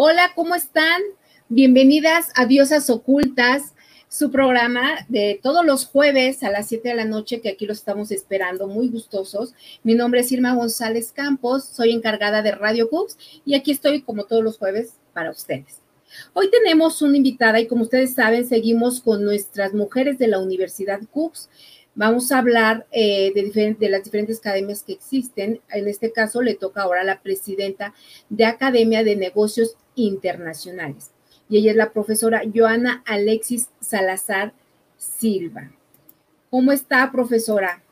Hola, ¿cómo están? Bienvenidas a Diosas Ocultas, su programa de todos los jueves a las 7 de la noche, que aquí lo estamos esperando, muy gustosos. Mi nombre es Irma González Campos, soy encargada de Radio Cubs y aquí estoy como todos los jueves para ustedes. Hoy tenemos una invitada y como ustedes saben, seguimos con nuestras mujeres de la Universidad Cubs. Vamos a hablar eh, de, las diferentes academias que existen. En este caso le toca ahora a la presidenta de Academia de Negocios Internacionales. Y ella es la profesora Joana Alexis Salazar Silva. ¿Cómo está, profesora?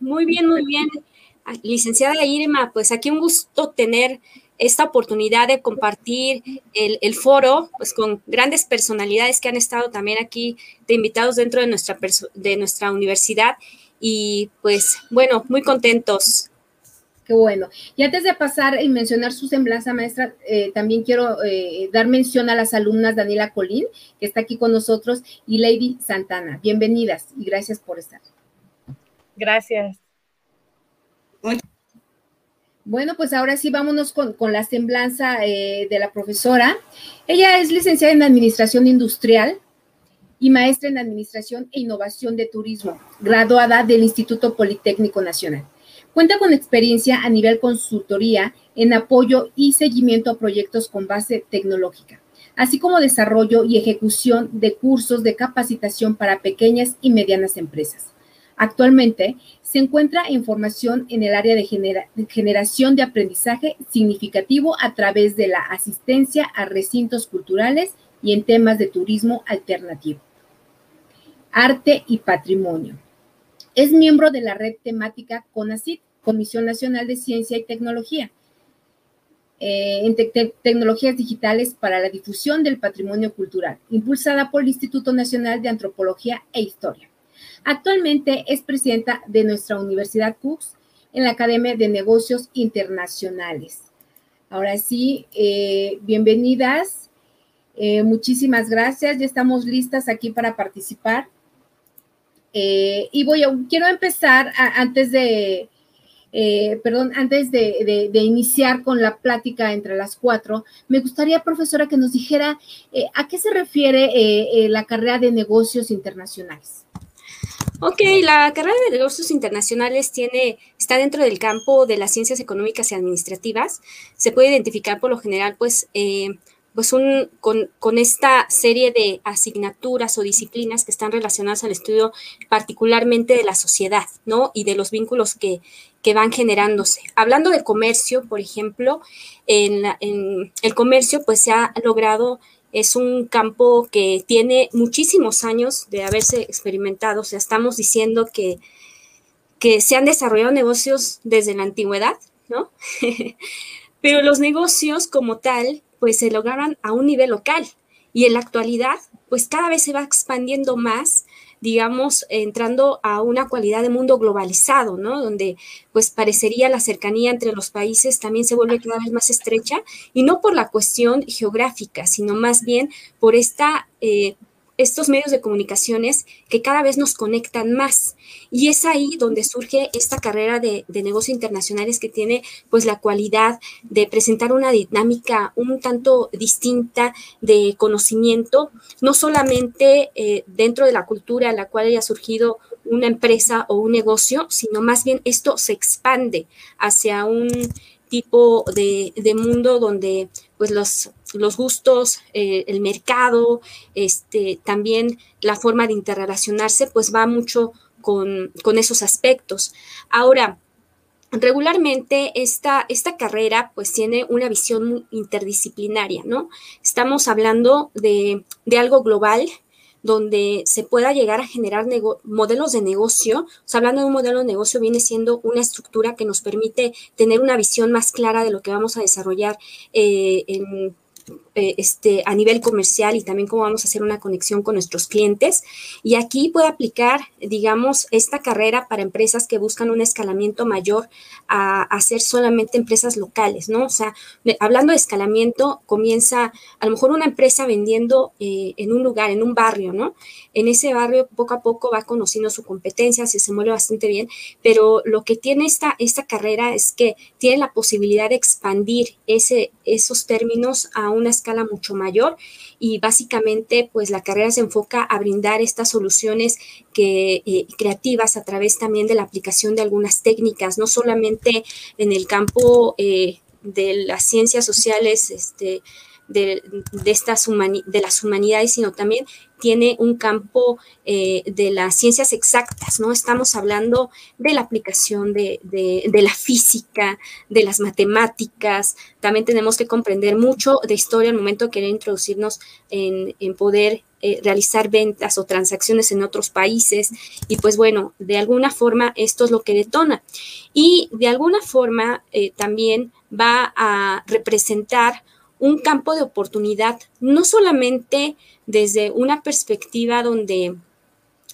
Muy bien, muy bien. Licenciada Irma, pues aquí un gusto tener esta oportunidad de compartir el, foro pues, con grandes personalidades que han estado también aquí de invitados dentro de nuestra, de nuestra universidad. Y pues bueno, muy contentos. Qué bueno. Y antes de pasar y mencionar su semblanza, maestra, eh, también quiero eh, dar mención a las alumnas Daniela Colín, que está aquí con nosotros, y Lady Santana. Bienvenidas y gracias por estar. Gracias. Bueno, pues ahora sí vámonos con, la semblanza eh, de la profesora. Ella es licenciada en Administración Industrial y maestra en Administración e Innovación de Turismo, graduada del Instituto Politécnico Nacional. Cuenta con experiencia a nivel consultoría en apoyo y seguimiento a proyectos con base tecnológica, así como desarrollo y ejecución de cursos de capacitación para pequeñas y medianas empresas. Actualmente se encuentra en formación en el área de, generación de aprendizaje significativo a través de la asistencia a recintos culturales y en temas de turismo alternativo. Arte y patrimonio. Es miembro de la red temática CONACYT, Comisión Nacional de Ciencia y Tecnología, eh, en tecnologías digitales para la difusión del patrimonio cultural, impulsada por el Instituto Nacional de Antropología e Historia. Actualmente es presidenta de nuestra Universidad Cooks en la Academia de Negocios Internacionales. Ahora sí, eh, bienvenidas. Eh, muchísimas gracias. Ya estamos listas aquí para participar. Eh, y voy a, quiero empezar antes de, perdón, antes de, iniciar con la plática entre las cuatro, me gustaría, profesora, que nos dijera a qué se refiere la carrera de negocios internacionales. Ok, la carrera de negocios internacionales tiene, está dentro del campo de las ciencias económicas y administrativas. Se puede identificar por lo general, pues, eh, pues con, esta serie de asignaturas o disciplinas que están relacionadas al estudio particularmente de la sociedad, ¿no? Y de los vínculos que, que van generándose. Hablando de comercio, por ejemplo, en, en el comercio, pues se ha logrado es un campo que tiene muchísimos años de haberse experimentado. O sea, estamos diciendo que, que se han desarrollado negocios desde la antigüedad, ¿no? Pero los negocios como tal, pues se lograron a un nivel local. Y en la actualidad, pues cada vez se va expandiendo más digamos, entrando a una cualidad de mundo globalizado, ¿no? Donde pues parecería la cercanía entre los países también se vuelve cada vez más estrecha y no por la cuestión geográfica, sino más bien por esta eh, estos medios de comunicaciones que cada vez nos conectan más. Y es ahí donde surge esta carrera de, negocios internacionales que tiene pues la cualidad de presentar una dinámica un tanto distinta de conocimiento, no solamente eh, dentro de la cultura a la cual haya surgido una empresa o un negocio, sino más bien esto se expande hacia un tipo de, de mundo donde pues los, los gustos, eh, el mercado, este, también la forma de interrelacionarse, pues va mucho con, esos aspectos. Ahora, regularmente esta, esta, carrera pues tiene una visión interdisciplinaria, ¿no? Estamos hablando de, de algo global donde se pueda llegar a generar modelos de negocio. O sea, hablando de un modelo de negocio, viene siendo una estructura que nos permite tener una visión más clara de lo que vamos a desarrollar eh, en eh, este, a nivel comercial y también cómo vamos a hacer una conexión con nuestros clientes. Y aquí puede aplicar, digamos, esta carrera para empresas que buscan un escalamiento mayor a, hacer solamente empresas locales, ¿no? O sea, hablando de escalamiento, comienza a lo mejor una empresa vendiendo eh, en un lugar, en un barrio, ¿no? En ese barrio poco a poco va conociendo su competencia, se, se mueve bastante bien, pero lo que tiene esta, esta carrera es que tiene la posibilidad de expandir ese, esos términos a una escala mucho mayor y básicamente pues la carrera se enfoca a brindar estas soluciones eh, creativas a través también de la aplicación de algunas técnicas, no solamente en el campo eh, de las ciencias sociales, este, de, estas de las humanidades, sino también tiene un campo eh, de las ciencias exactas, ¿no? Estamos hablando de la aplicación de, la física, de las matemáticas, también tenemos que comprender mucho de historia al momento de querer introducirnos en, poder eh, realizar ventas o transacciones en otros países. Y pues bueno, de alguna forma esto es lo que detona. Y de alguna forma eh, también va a representar un campo de oportunidad, no solamente desde una perspectiva donde,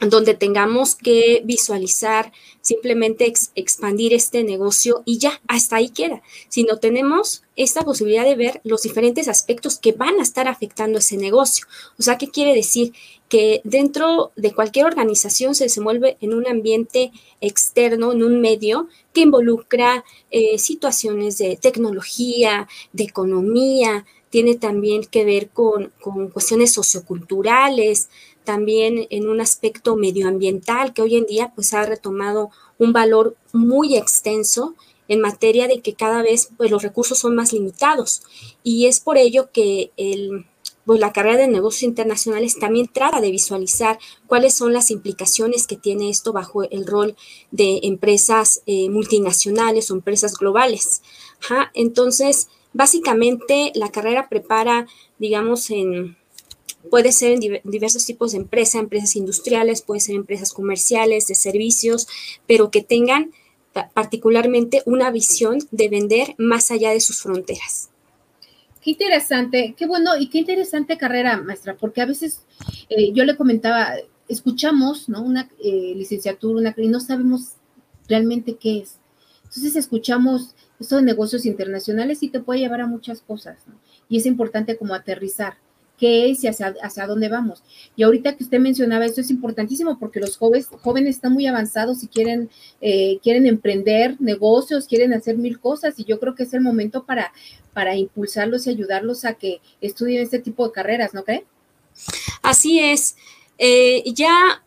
donde tengamos que visualizar, simplemente expandir este negocio y ya, hasta ahí queda, sino tenemos esta posibilidad de ver los diferentes aspectos que van a estar afectando ese negocio. O sea, ¿qué quiere decir? Que dentro de cualquier organización se desenvuelve en un ambiente externo, en un medio que involucra eh, situaciones de tecnología, de economía, tiene también que ver con, cuestiones socioculturales, también en un aspecto medioambiental que hoy en día pues ha retomado un valor muy extenso en materia de que cada vez pues, los recursos son más limitados y es por ello que el, pues, la carrera de negocios internacionales también trata de visualizar cuáles son las implicaciones que tiene esto bajo el rol de empresas eh, multinacionales o empresas globales. Entonces, básicamente la carrera prepara, digamos, en, puede ser en diversos tipos de empresas, empresas industriales, puede ser empresas comerciales, de servicios, pero que tengan particularmente una visión de vender más allá de sus fronteras. Qué interesante, qué bueno y qué interesante carrera, maestra, porque a veces eh, yo le comentaba, escuchamos, ¿no? Una eh, licenciatura, una y no sabemos realmente qué es. Entonces escuchamos esto de negocios internacionales y te puede llevar a muchas cosas, ¿no? Y es importante como aterrizar qué es y hacia, hacia dónde vamos. Y ahorita que usted mencionaba esto es importantísimo porque los jóvenes, jóvenes están muy avanzados y quieren, eh, quieren emprender negocios, quieren hacer mil cosas y yo creo que es el momento para, para impulsarlos y ayudarlos a que estudien este tipo de carreras, ¿no cree? Así es. Eh, ya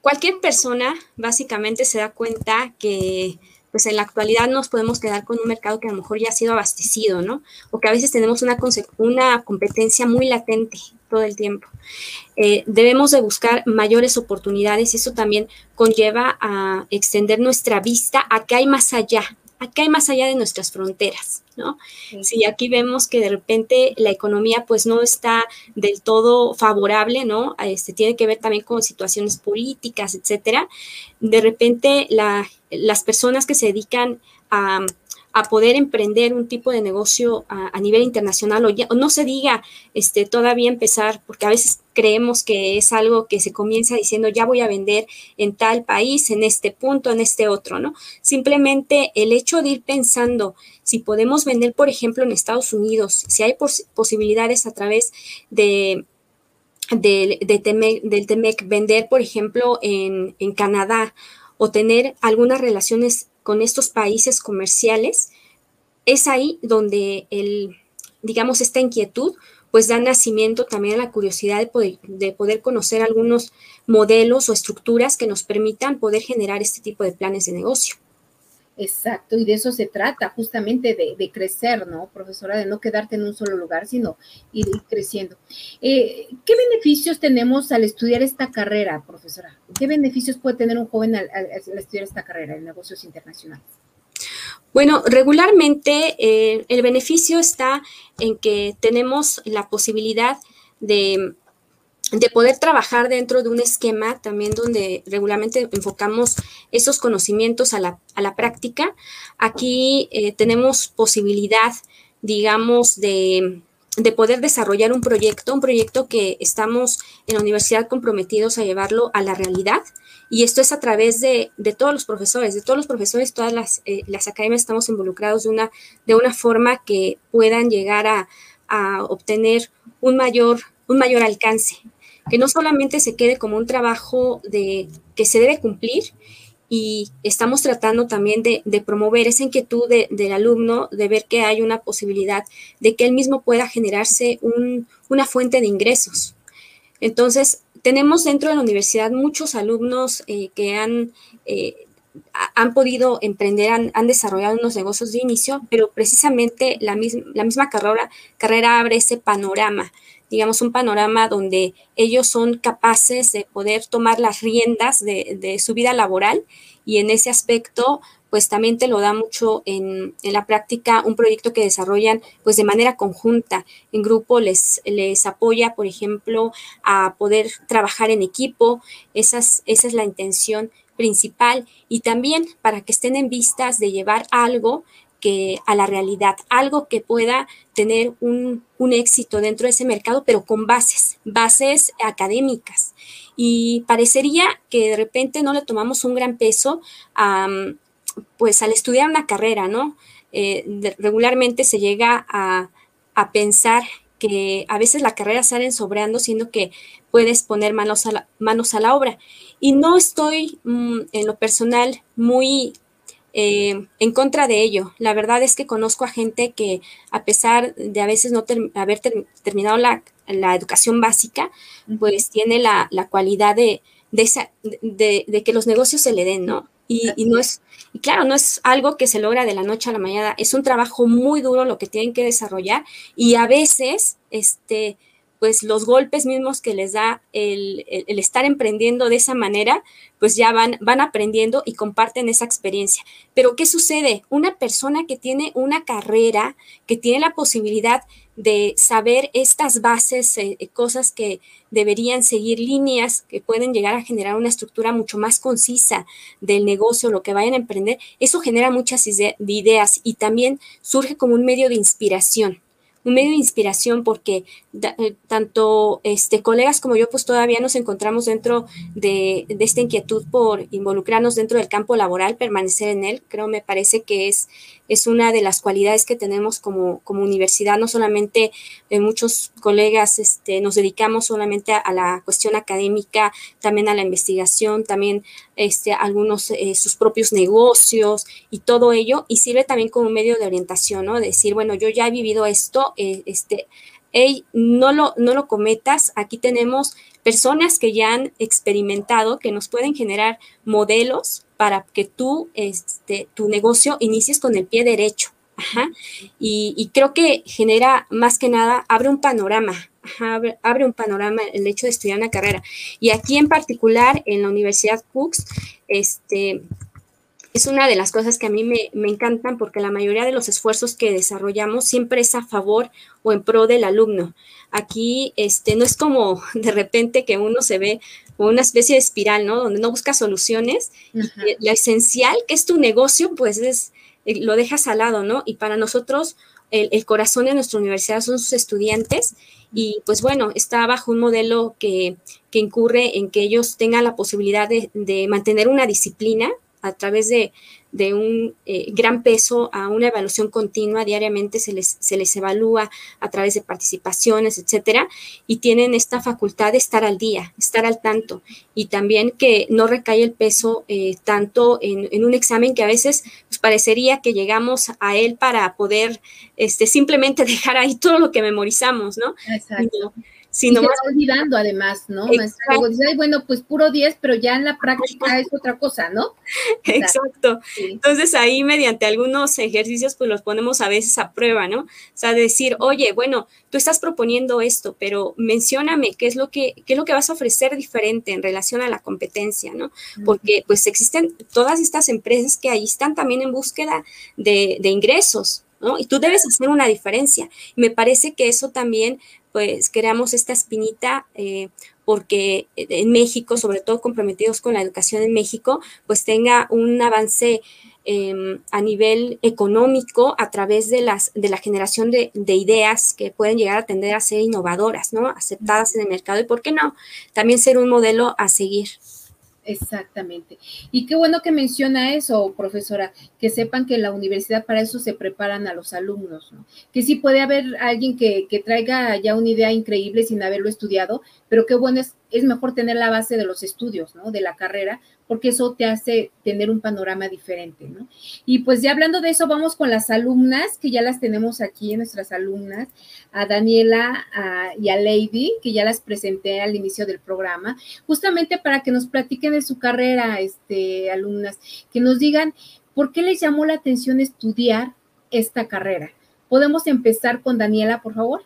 cualquier persona básicamente se da cuenta que pues en la actualidad nos podemos quedar con un mercado que a lo mejor ya ha sido abastecido, ¿no? O que a veces tenemos una, una competencia muy latente todo el tiempo. Eh, debemos de buscar mayores oportunidades y eso también conlleva a extender nuestra vista a qué hay más allá, acá hay más allá de nuestras fronteras, ¿no? Si aquí vemos que de repente la economía pues no está del todo favorable, ¿no? Este, tiene que ver también con situaciones políticas, etcétera. De repente las personas que se dedican a a poder emprender un tipo de negocio a, nivel internacional o, no se diga este, todavía empezar, porque a veces creemos que es algo que se comienza diciendo ya voy a vender en tal país, en este punto, en este otro, ¿no? Simplemente el hecho de ir pensando si podemos vender, por ejemplo, en Estados Unidos, si hay posibilidades a través de, de, del TEMEC vender, por ejemplo, en, en Canadá o tener algunas relaciones con estos países comerciales, es ahí donde el, digamos, esta inquietud pues da nacimiento también a la curiosidad de poder, de poder conocer algunos modelos o estructuras que nos permitan poder generar este tipo de planes de negocio. Exacto, y de eso se trata, justamente de, crecer, ¿no, profesora? De no quedarte en un solo lugar, sino ir, creciendo. Eh, ¿Qué beneficios tenemos al estudiar esta carrera, profesora? ¿Qué beneficios puede tener un joven al, estudiar esta carrera en negocios internacionales? Bueno, regularmente eh, el beneficio está en que tenemos la posibilidad de de poder trabajar dentro de un esquema también donde regularmente enfocamos esos conocimientos a la, a la práctica. Aquí eh, tenemos posibilidad, digamos, de, de poder desarrollar un proyecto, un proyecto que estamos en la universidad comprometidos a llevarlo a la realidad. Y esto es a través de, todos los profesores, de todos los profesores, todas las, eh, academias estamos involucrados de una, de una forma que puedan llegar a, a obtener un mayor, un mayor alcance, que no solamente se quede como un trabajo de, que se debe cumplir y estamos tratando también de, promover esa inquietud del alumno, de ver que hay una posibilidad de que él mismo pueda generarse una fuente de ingresos. Entonces, tenemos dentro de la universidad muchos alumnos eh, que han, eh, han podido emprender, han, desarrollado unos negocios de inicio, pero precisamente la, la misma carrera, carrera abre ese panorama digamos, un panorama donde ellos son capaces de poder tomar las riendas de, su vida laboral y en ese aspecto, pues también te lo da mucho en, la práctica un proyecto que desarrollan pues de manera conjunta, en grupo les, les apoya, por ejemplo, a poder trabajar en equipo, esa es la intención principal. Y también para que estén en vistas de llevar algo que a la realidad, algo que pueda tener un, éxito dentro de ese mercado, pero con bases, bases académicas. Y parecería que de repente no le tomamos un gran peso a, pues al estudiar una carrera, ¿no? Eh, regularmente se llega a, pensar que a veces la carrera salen sobreando, siendo que puedes poner manos a la, manos a la obra. Y no estoy mm, en lo personal muy eh, en contra de ello. La verdad es que conozco a gente que a pesar de a veces no haber terminado la, educación básica, pues tiene la, cualidad de, de, que los negocios se le den, ¿no? Y, y, no es, y claro, no es algo que se logra de la noche a la mañana, es un trabajo muy duro lo que tienen que desarrollar y a veces, este, pues los golpes mismos que les da el, estar emprendiendo de esa manera, pues ya van, van aprendiendo y comparten esa experiencia. Pero ¿qué sucede? Una persona que tiene una carrera, que tiene la posibilidad de saber estas bases, eh, eh, cosas que deberían seguir líneas que pueden llegar a generar una estructura mucho más concisa del negocio, lo que vayan a emprender, eso genera muchas ideas y también surge como un medio de inspiración un medio de inspiración porque eh, tanto este, colegas como yo pues todavía nos encontramos dentro de, esta inquietud por involucrarnos dentro del campo laboral, permanecer en él. Creo, me parece que es, es una de las cualidades que tenemos como, como universidad. No solamente eh, muchos colegas este, nos dedicamos solamente a, la cuestión académica, también a la investigación, también este, algunos eh, sus propios negocios y todo ello. Y sirve también como medio de orientación, ¿no? Decir, bueno, yo ya he vivido esto, este, hey, no lo, no lo cometas, aquí tenemos personas que ya han experimentado, que nos pueden generar modelos para que tú, este, tu negocio inicies con el pie derecho. Y, creo que genera más que nada, abre un panorama, abre, abre, un panorama el hecho de estudiar una carrera. Y aquí en particular, en la Universidad Cooks, este, es una de las cosas que a mí me, encantan porque la mayoría de los esfuerzos que desarrollamos siempre es a favor o en pro del alumno. Aquí este, no es como de repente que uno se ve como una especie de espiral, ¿no? Donde no busca soluciones. Y lo esencial que es tu negocio, pues es, eh, lo dejas al lado, ¿no? Y para nosotros el, corazón de nuestra universidad son sus estudiantes y pues bueno, está bajo un modelo que, incurre en que ellos tengan la posibilidad de, de mantener una disciplina a través de, un eh, gran peso a una evaluación continua, diariamente se les, se les evalúa a través de participaciones, etcétera, y tienen esta facultad de estar al día, estar al tanto, y también que no recae el peso eh, tanto en, un examen que a veces pues, parecería que llegamos a él para poder este, simplemente dejar ahí todo lo que memorizamos, ¿no? Exacto y se va olvidando además, ¿no? bueno, pues puro 10, pero ya en la práctica es otra cosa, ¿no? Exacto. Entonces ahí mediante algunos ejercicios pues los ponemos a veces a prueba, ¿no? O sea, decir, oye, bueno, tú estás proponiendo esto, pero mencióname qué es lo que, qué es lo que vas a ofrecer diferente en relación a la competencia, ¿no? Porque pues existen todas estas empresas que ahí están también en búsqueda de, de ingresos, ¿no? Y tú debes hacer una diferencia. me parece que eso también pues creamos esta espinita eh, porque en México, sobre todo comprometidos con la educación en México, pues tenga un avance em, a nivel económico a través de, las, de la generación de, de, ideas que pueden llegar a tender a ser innovadoras, ¿no? Aceptadas en el mercado y, ¿por qué no? También ser un modelo a seguir. Exactamente. Y qué bueno que menciona eso, profesora, que sepan que en la universidad para eso se preparan a los alumnos, ¿no? Que sí puede haber alguien que, que traiga ya una idea increíble sin haberlo estudiado, pero qué bueno es, es mejor tener la base de los estudios, ¿no? De la carrera, porque eso te hace tener un panorama diferente, ¿no? Y pues ya hablando de eso, vamos con las alumnas, que ya las tenemos aquí, nuestras alumnas, a Daniela y a Lady, que ya las presenté al inicio del programa, justamente para que nos platiquen de su carrera, este, alumnas, que nos digan por qué les llamó la atención estudiar esta carrera. ¿Podemos empezar con Daniela, por favor?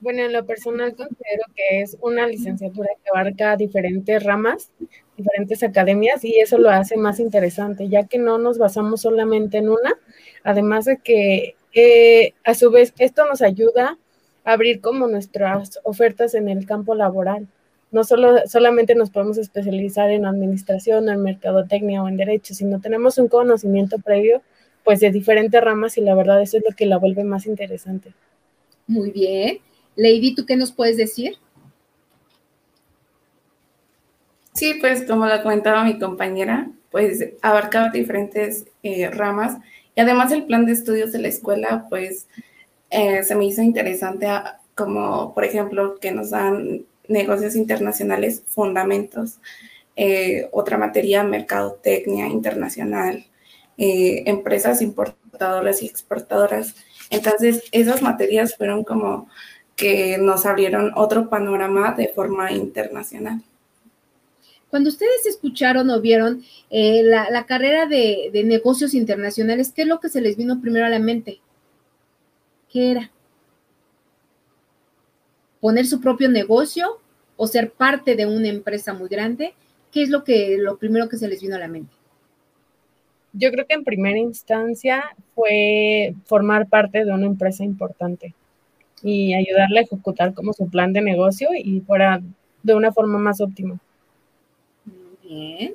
Bueno, en lo personal considero que es una licenciatura que abarca diferentes ramas, diferentes academias y eso lo hace más interesante, ya que no nos basamos solamente en una, además de que eh, a su vez esto nos ayuda a abrir como nuestras ofertas en el campo laboral. No solo, solamente nos podemos especializar en administración, en mercadotecnia o en derecho, sino tenemos un conocimiento previo pues de diferentes ramas y la verdad eso es lo que la vuelve más interesante. Muy bien. Lady, ¿tú qué nos puedes decir? Sí, pues como lo comentaba mi compañera, pues abarcaba diferentes eh, ramas y además el plan de estudios de la escuela, pues eh, se me hizo interesante como, por ejemplo, que nos dan negocios internacionales, fundamentos, eh, otra materia, mercadotecnia internacional, empresas importadoras y exportadoras. Entonces, esas materias fueron como que nos abrieron otro panorama de forma internacional. Cuando ustedes escucharon o vieron eh, la, carrera de, negocios internacionales, ¿qué es lo que se les vino primero a la mente? ¿Qué era? ¿Poner su propio negocio o ser parte de una empresa muy grande? ¿Qué es lo que lo primero que se les vino a la mente? Yo creo que en primera instancia fue formar parte de una empresa importante y ayudarle a ejecutar como su plan de negocio y fuera de una forma más óptima. Muy bien.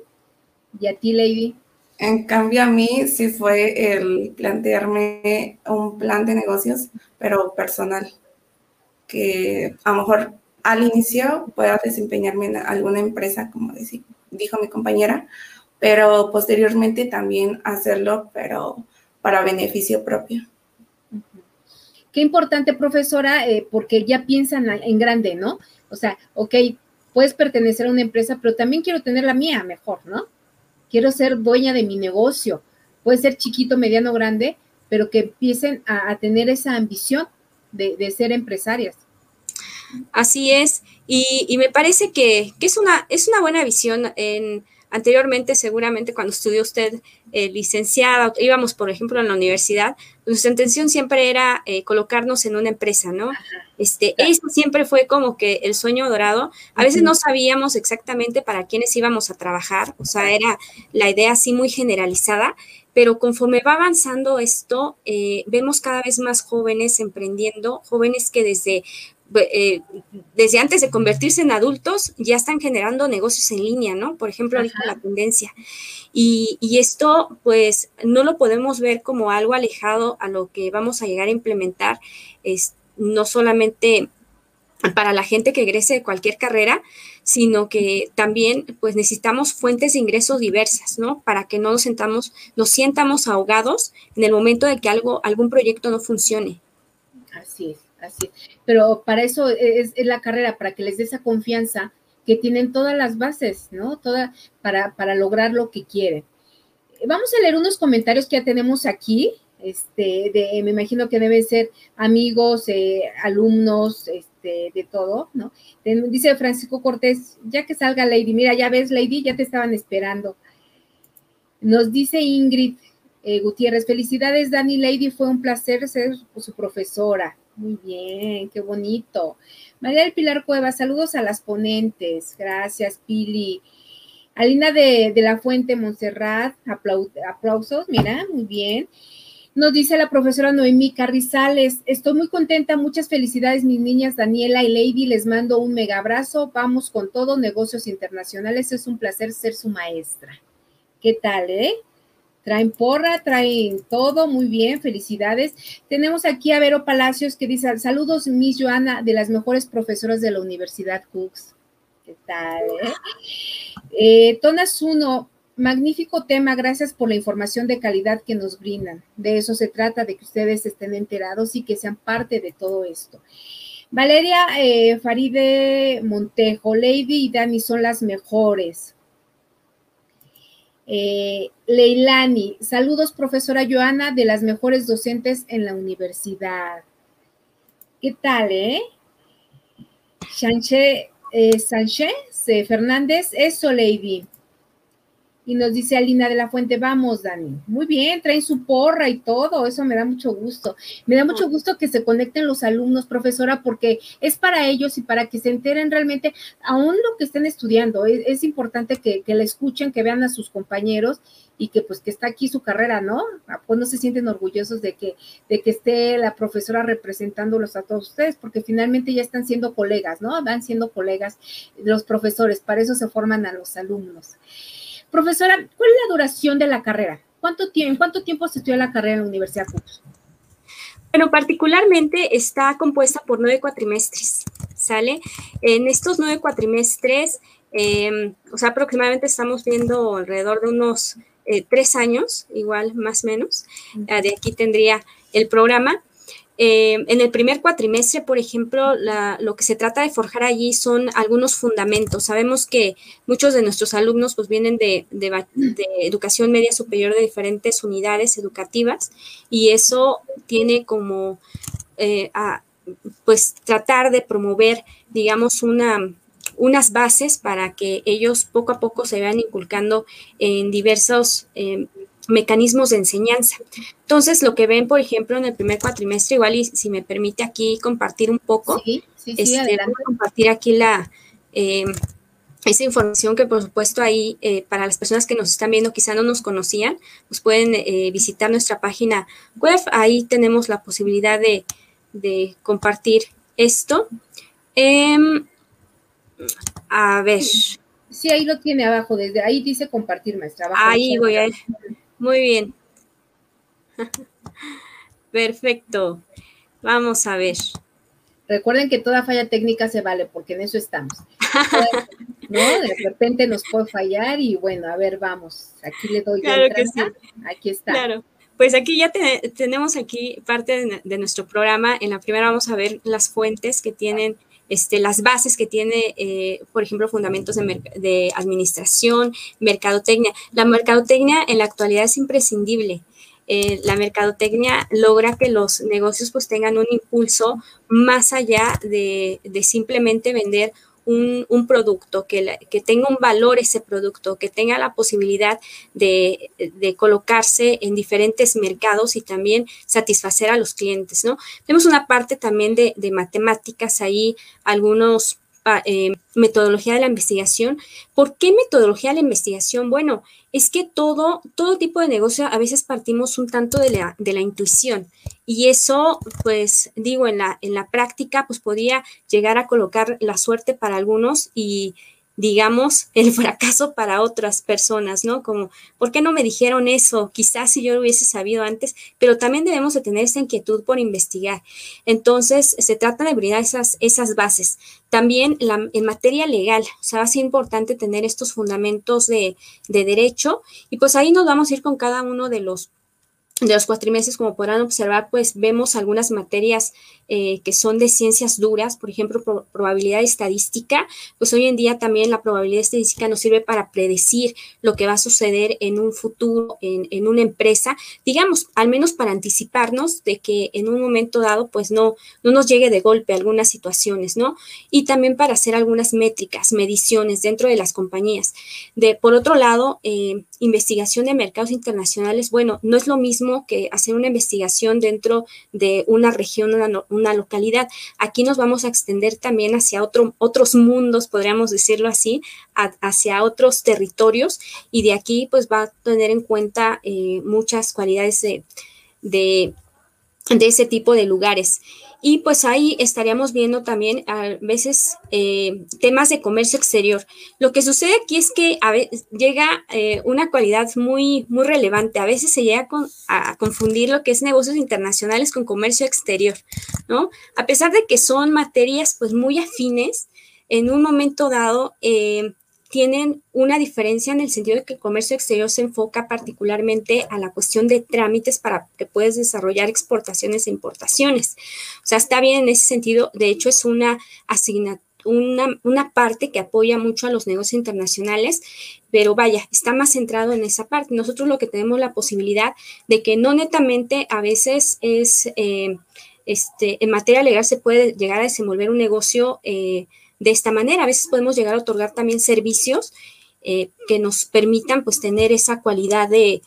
¿Y a ti, Lady? En cambio, a mí sí fue el plantearme un plan de negocios, pero personal, que a lo mejor al inicio pueda desempeñarme en alguna empresa, como dijo mi compañera, pero posteriormente también hacerlo, pero para beneficio propio. Qué importante, profesora, eh, porque ya piensan en grande, ¿no? O sea, ok, puedes pertenecer a una empresa, pero también quiero tener la mía mejor, ¿no? Quiero ser dueña de mi negocio. Puede ser chiquito, mediano, grande, pero que empiecen a, tener esa ambición de, ser empresarias. Así es, y, me parece que, que, es, una, es una buena visión en Anteriormente, seguramente cuando estudió usted eh, licenciada, íbamos, por ejemplo, en la universidad, nuestra intención siempre era eh, colocarnos en una empresa, ¿no? Este, eso siempre fue como que el sueño dorado. A veces no sabíamos exactamente para quiénes íbamos a trabajar, o sea, era la idea así muy generalizada, pero conforme va avanzando esto, eh, vemos cada vez más jóvenes emprendiendo, jóvenes que desde eh, desde antes de convertirse en adultos, ya están generando negocios en línea, ¿no? Por ejemplo, ahorita la tendencia. Y, esto, pues, no lo podemos ver como algo alejado a lo que vamos a llegar a implementar, es, no solamente para la gente que egrese de cualquier carrera, sino que también pues necesitamos fuentes de ingresos diversas, ¿no? Para que no nos sentamos, nos sientamos ahogados en el momento de que algo, algún proyecto no funcione. Así es. Así. Pero para eso es, la carrera, para que les dé esa confianza que tienen todas las bases, ¿no? Toda, para, para lograr lo que quieren. Vamos a leer unos comentarios que ya tenemos aquí. Este, de, me imagino que deben ser amigos, eh, alumnos, este, de todo, ¿no? dice Francisco Cortés, ya que salga Lady, mira, ya ves, Lady, ya te estaban esperando. Nos dice Ingrid eh, Gutiérrez, felicidades, Dani Lady, fue un placer ser su profesora. Muy bien, qué bonito. María del Pilar Cuevas, saludos a las ponentes. Gracias, Pili. Alina de, la Fuente Montserrat, aplausos, mira, muy bien. Nos dice la profesora Noemí Carrizales, estoy muy contenta, muchas felicidades mis niñas Daniela y Lady, les mando un mega abrazo, vamos con todo, negocios internacionales, es un placer ser su maestra. ¿Qué tal, eh? Traen porra, traen todo, muy bien, felicidades. Tenemos aquí a Vero Palacios que dice, saludos Miss Joana, de las mejores profesoras de la Universidad Cooks. ¿Qué tal, eh? eh Tonas 1, magnífico tema, gracias por la información de calidad que nos brindan. De eso se trata, de que ustedes estén enterados y que sean parte de todo esto. Valeria eh, Faride Montejo, Lady y Dani son las mejores. Eh, Leilani, saludos profesora Joana, de las mejores docentes en la universidad. ¿Qué tal, eh? Sánchez, eh, Fernández, eso, Lady. Y nos dice Alina de la Fuente, vamos, Dani. Muy bien, traen su porra y todo, eso me da mucho gusto. Me da mucho gusto que se conecten los alumnos, profesora, porque es para ellos y para que se enteren realmente, aún lo que estén estudiando, es, importante que, que la escuchen, que vean a sus compañeros y que pues que está aquí su carrera, ¿no? Pues no se sienten orgullosos de que, de que esté la profesora representándolos a todos ustedes, porque finalmente ya están siendo colegas, ¿no? Van siendo colegas los profesores, para eso se forman a los alumnos. Profesora, ¿cuál es la duración de la carrera? ¿Cuánto tiempo, cuánto tiempo se estudia la carrera en la Universidad Cooks? Bueno, particularmente está compuesta por nueve cuatrimestres, ¿sale? En estos nueve cuatrimestres, em, o sea, aproximadamente estamos viendo alrededor de unos eh, tres años, igual más o menos. Ah, de aquí tendría el programa. Eh, en el primer cuatrimestre, por ejemplo, lo que se trata de forjar allí son algunos fundamentos. Sabemos que muchos de nuestros alumnos pues, vienen de, educación media superior de diferentes unidades educativas y eso tiene como eh, pues tratar de promover, digamos, una, unas bases para que ellos poco a poco se vayan inculcando en diversos eh, mecanismos de enseñanza. Entonces, lo que ven, por ejemplo, en el primer cuatrimestre, igual y si me permite aquí compartir un poco, sí, sí, este, compartir aquí la eh, esa información que por supuesto ahí eh, para las personas que nos están viendo quizá no nos conocían, pues pueden eh, visitar nuestra página web, ahí tenemos la posibilidad de, de compartir esto. Em, a ver. Sí, ahí lo tiene abajo, desde ahí dice compartir maestra. Ahí voy a... Muy bien. Perfecto. Vamos a ver. Recuerden que toda falla técnica se vale, porque en eso estamos. ¿No? De repente nos puede fallar y bueno, a ver, vamos. Aquí le doy. Claro que sí. Aquí está. Claro. Pues aquí ya tenemos aquí parte de, nuestro programa. En la primera vamos a ver las fuentes que tienen este, las bases que tiene, eh, por ejemplo, fundamentos de, administración, mercadotecnia. La mercadotecnia en la actualidad es imprescindible. Eh, la mercadotecnia logra que los negocios pues tengan un impulso más allá de, de simplemente vender un, producto, que, que, tenga un valor ese producto, que tenga la posibilidad de, colocarse en diferentes mercados y también satisfacer a los clientes, ¿no? Tenemos una parte también de, de matemáticas ahí, algunos eh, metodología de la investigación. ¿Por qué metodología de la investigación? Bueno, es que todo, todo tipo de negocio a veces partimos un tanto de la, de la intuición y eso, pues digo, en la, en la práctica, pues podía llegar a colocar la suerte para algunos y, digamos, el fracaso para otras personas, ¿no? Como, ¿por qué no me dijeron eso? Quizás si yo lo hubiese sabido antes, pero también debemos de tener esa inquietud por investigar. Entonces, se trata de brindar esas, esas bases. También la, en materia legal, o sea, va a ser importante tener estos fundamentos de, de derecho y pues ahí nos vamos a ir con cada uno de los de los cuatrimestres, como podrán observar, pues vemos algunas materias eh, que son de ciencias duras, por ejemplo, probabilidad estadística, pues hoy en día también la probabilidad estadística nos sirve para predecir lo que va a suceder en un futuro, en, una empresa, digamos, al menos para anticiparnos de que en un momento dado, pues no, no nos llegue de golpe algunas situaciones, ¿no? Y también para hacer algunas métricas, mediciones dentro de las compañías. De, por otro lado, eh, investigación de mercados internacionales, bueno, no es lo mismo que hacer una investigación dentro de una región, una, una localidad. Aquí nos vamos a extender también hacia otro, otros mundos, podríamos decirlo así, hacia otros territorios y de aquí pues va a tener en cuenta eh, muchas cualidades de de, de ese tipo de lugares. Y pues ahí estaríamos viendo también a veces eh, temas de comercio exterior. Lo que sucede aquí es que a veces llega eh, una cualidad muy, muy relevante. A veces se llega a confundir lo que es negocios internacionales con comercio exterior, ¿no? A pesar de que son materias pues muy afines, en un momento dado eh, tienen una diferencia en el sentido de que el comercio exterior se enfoca particularmente a la cuestión de trámites para que puedas desarrollar exportaciones e importaciones. O sea, está bien en ese sentido. De hecho, es una asignatura. Una, parte que apoya mucho a los negocios internacionales, pero vaya, está más centrado en esa parte. Nosotros lo que tenemos la posibilidad de que no netamente a veces es, eh, este, en materia legal se puede llegar a desenvolver un negocio eh, de esta manera. A veces podemos llegar a otorgar también servicios eh, que nos permitan pues tener esa cualidad de,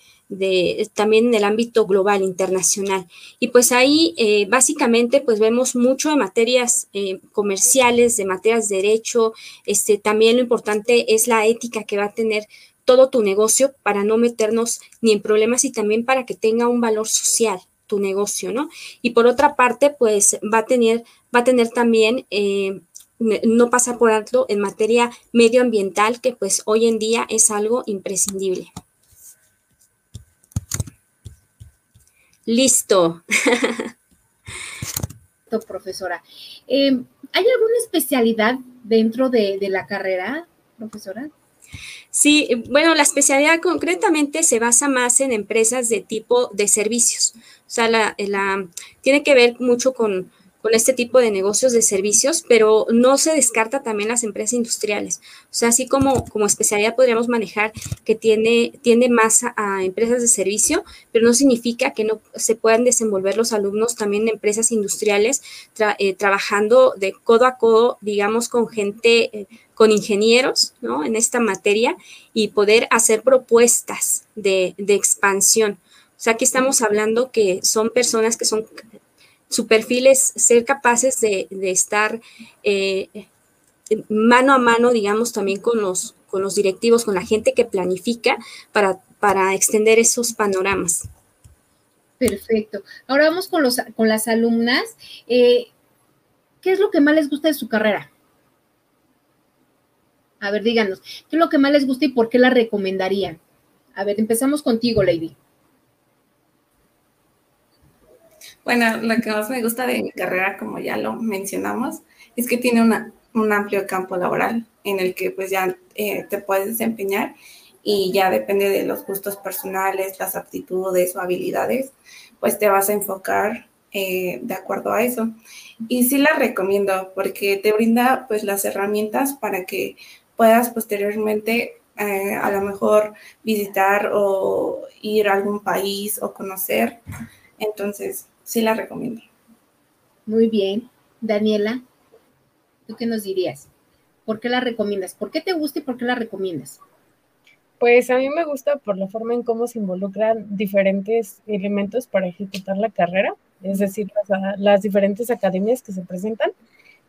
también en el ámbito global, internacional. Y pues ahí eh, básicamente pues vemos mucho de materias eh, comerciales, de materias de derecho, este, también lo importante es la ética que va a tener todo tu negocio para no meternos ni en problemas y también para que tenga un valor social tu negocio, ¿no? Y por otra parte, pues va a tener, va a tener también no pasa por alto en materia medioambiental, que pues hoy en día es algo imprescindible. Listo. profesora. Em, ¿Hay alguna especialidad dentro de, la carrera, profesora? Sí, bueno, la especialidad concretamente se basa más en empresas de tipo de servicios. O sea, la, tiene que ver mucho con, con este tipo de negocios de servicios, pero no se descarta también las empresas industriales. O sea, así como, como especialidad podríamos manejar que tiene, tiene más a, empresas de servicio, pero no significa que no se puedan desenvolver los alumnos también en empresas industriales, eh, trabajando de codo a codo, digamos, con gente, eh, con ingenieros, ¿no? En esta materia y poder hacer propuestas de, de expansión. O sea, aquí estamos hablando que son personas que son su perfil es ser capaces de, estar eh, mano a mano, digamos, también con los, con los directivos, con la gente que planifica para, para extender esos panoramas. Perfecto. Ahora vamos con, los, con las alumnas. Eh, ¿Qué es lo que más les gusta de su carrera? A ver, díganos, ¿qué es lo que más les gusta y por qué la recomendarían? A ver, empezamos contigo, Lady. Bueno, lo que más me gusta de mi carrera, como ya lo mencionamos, es que tiene un amplio campo laboral en el que pues ya eh, te puedes desempeñar y ya depende de los gustos personales, las aptitudes o habilidades, pues te vas a enfocar eh, de acuerdo a eso. Y sí la recomiendo porque te brinda pues las herramientas para que puedas posteriormente eh, a lo mejor visitar o ir a algún país o conocer. Entonces, sí la recomiendo. Muy bien. Daniela, ¿tú qué nos dirías? ¿Por qué la recomiendas? ¿Por qué te gusta y por qué la recomiendas? Pues a mí me gusta por la forma en cómo se involucran diferentes elementos para ejecutar la carrera, es decir, las, las, diferentes academias que se presentan.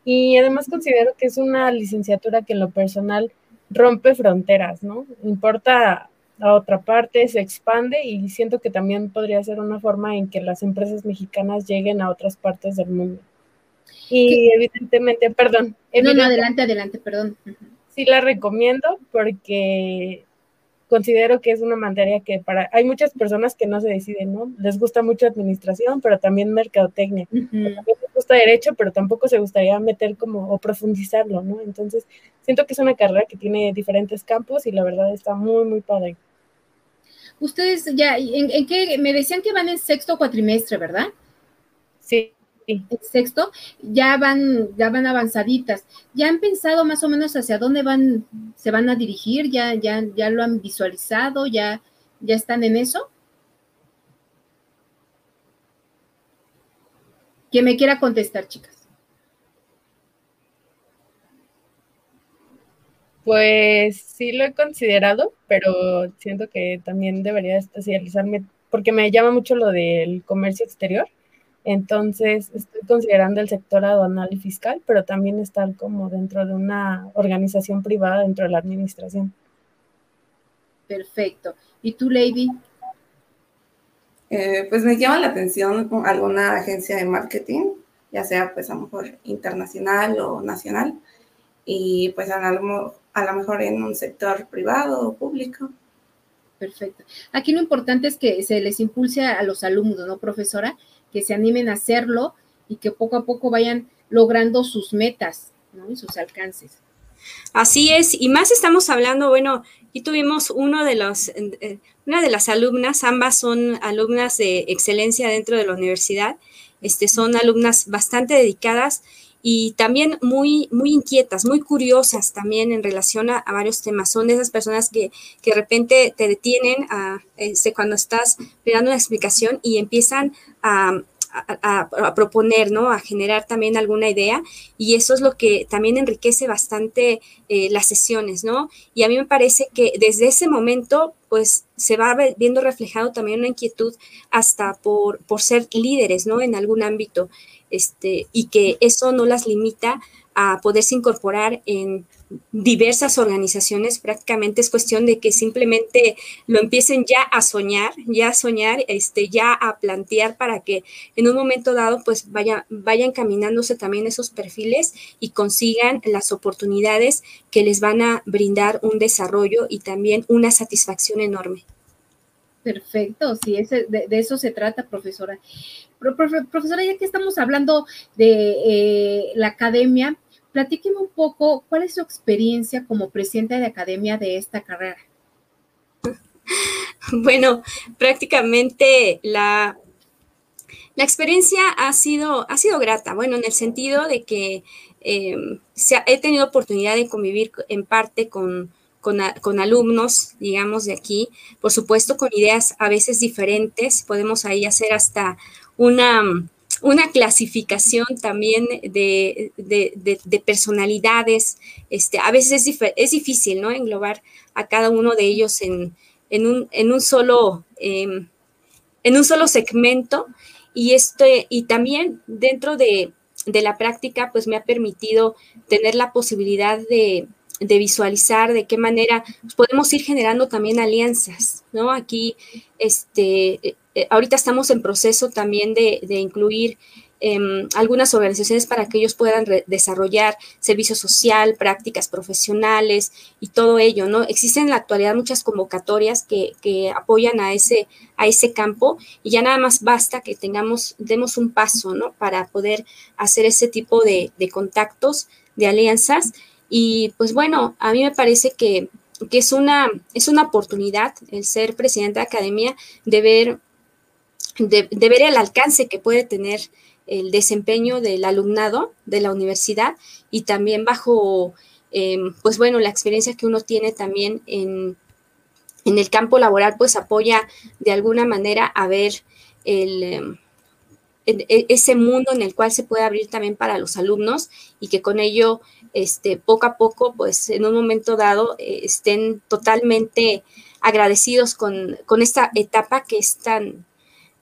Y además considero que es una licenciatura que en lo personal rompe fronteras, ¿no? Importa a otra parte, se expande y siento que también podría ser una forma en que las empresas mexicanas lleguen a otras partes del mundo. Y evidentemente, perdón. no, no, adelante, adelante, perdón. Sí la recomiendo porque considero que es una materia que para hay muchas personas que no se deciden, ¿no? Les gusta mucho administración, pero también mercadotecnia. También les gusta derecho, pero tampoco se gustaría meter como o profundizarlo, ¿no? Entonces, siento que es una carrera que tiene diferentes campos y la verdad está muy muy padre. Ustedes ya, ¿en, qué? Me decían que van en sexto cuatrimestre, ¿verdad? Sí. En sexto, ya van, ya van avanzaditas. ¿Ya han pensado más o menos hacia dónde van, se van a dirigir? ¿Ya, ya, ya lo han visualizado? ¿Ya, ya están en eso? ¿Quién me quiera contestar, chicas? Pues sí lo he considerado, pero siento que también debería especializarme porque me llama mucho lo del comercio exterior. Entonces estoy considerando el sector aduanal y fiscal, pero también estar como dentro de una organización privada dentro de la administración. Perfecto. ¿Y tú, Lady? eh, pues me llama la atención alguna agencia de marketing, ya sea pues a lo mejor internacional o nacional, y pues a lo, a lo mejor en un sector privado o público. Perfecto. Aquí lo importante es que se les impulse a los alumnos, ¿no, profesora? Que se animen a hacerlo y que poco a poco vayan logrando sus metas, ¿no? Y sus alcances. Así es, y más estamos hablando, bueno, aquí tuvimos uno de los, eh, una de las alumnas, ambas son alumnas de excelencia dentro de la universidad, este, son alumnas bastante dedicadas y también muy, muy inquietas, muy curiosas también en relación a, varios temas. Son esas personas que, que de repente te detienen a, este, cuando estás dando una explicación y empiezan a, a, proponer, ¿no? A generar también alguna idea y eso es lo que también enriquece bastante eh, las sesiones, ¿no? Y a mí me parece que desde ese momento, pues se va viendo reflejado también una inquietud hasta por, por ser líderes, ¿no? En algún ámbito, este, y que eso no las limita a poderse incorporar en diversas organizaciones, prácticamente es cuestión de que simplemente lo empiecen ya a soñar, ya a soñar, este, ya a plantear para que en un momento dado pues vaya, vayan caminándose también esos perfiles y consigan las oportunidades que les van a brindar un desarrollo y también una satisfacción enorme. Perfecto, sí, ese, de, eso se trata, profesora. profesora, ya que estamos hablando de eh, la academia, Platíqueme un poco cuál es su experiencia como presidenta de academia de esta carrera. Bueno, prácticamente la, la experiencia ha sido, ha sido grata, bueno, en el sentido de que eh, he tenido oportunidad de convivir en parte con, con, alumnos, digamos, de aquí, por supuesto con ideas a veces diferentes, podemos ahí hacer hasta una una clasificación también de, personalidades. Este, a veces es, difícil, ¿no? Englobar a cada uno de ellos en, un, en un, solo, em, en un solo segmento. Y, este, y también dentro de, la práctica, pues me ha permitido tener la posibilidad de, visualizar de qué manera podemos ir generando también alianzas, ¿no? Aquí, este, eh, ahorita estamos en proceso también de, incluir em, algunas organizaciones para que ellos puedan desarrollar servicio social, prácticas profesionales y todo ello, ¿no? Existen en la actualidad muchas convocatorias que, apoyan a ese, a ese campo y ya nada más basta que tengamos, demos un paso, ¿no? Para poder hacer ese tipo de, contactos, de alianzas. Y pues bueno, a mí me parece que, que es, una, es una oportunidad el ser presidente de academia de ver de, ver el alcance que puede tener el desempeño del alumnado de la universidad y también bajo, em, pues bueno, la experiencia que uno tiene también en, el campo laboral, pues apoya de alguna manera a ver el, em, e, ese mundo en el cual se puede abrir también para los alumnos y que con ello, este, poco a poco, pues en un momento dado, eh, estén totalmente agradecidos con, con esta etapa que es tan,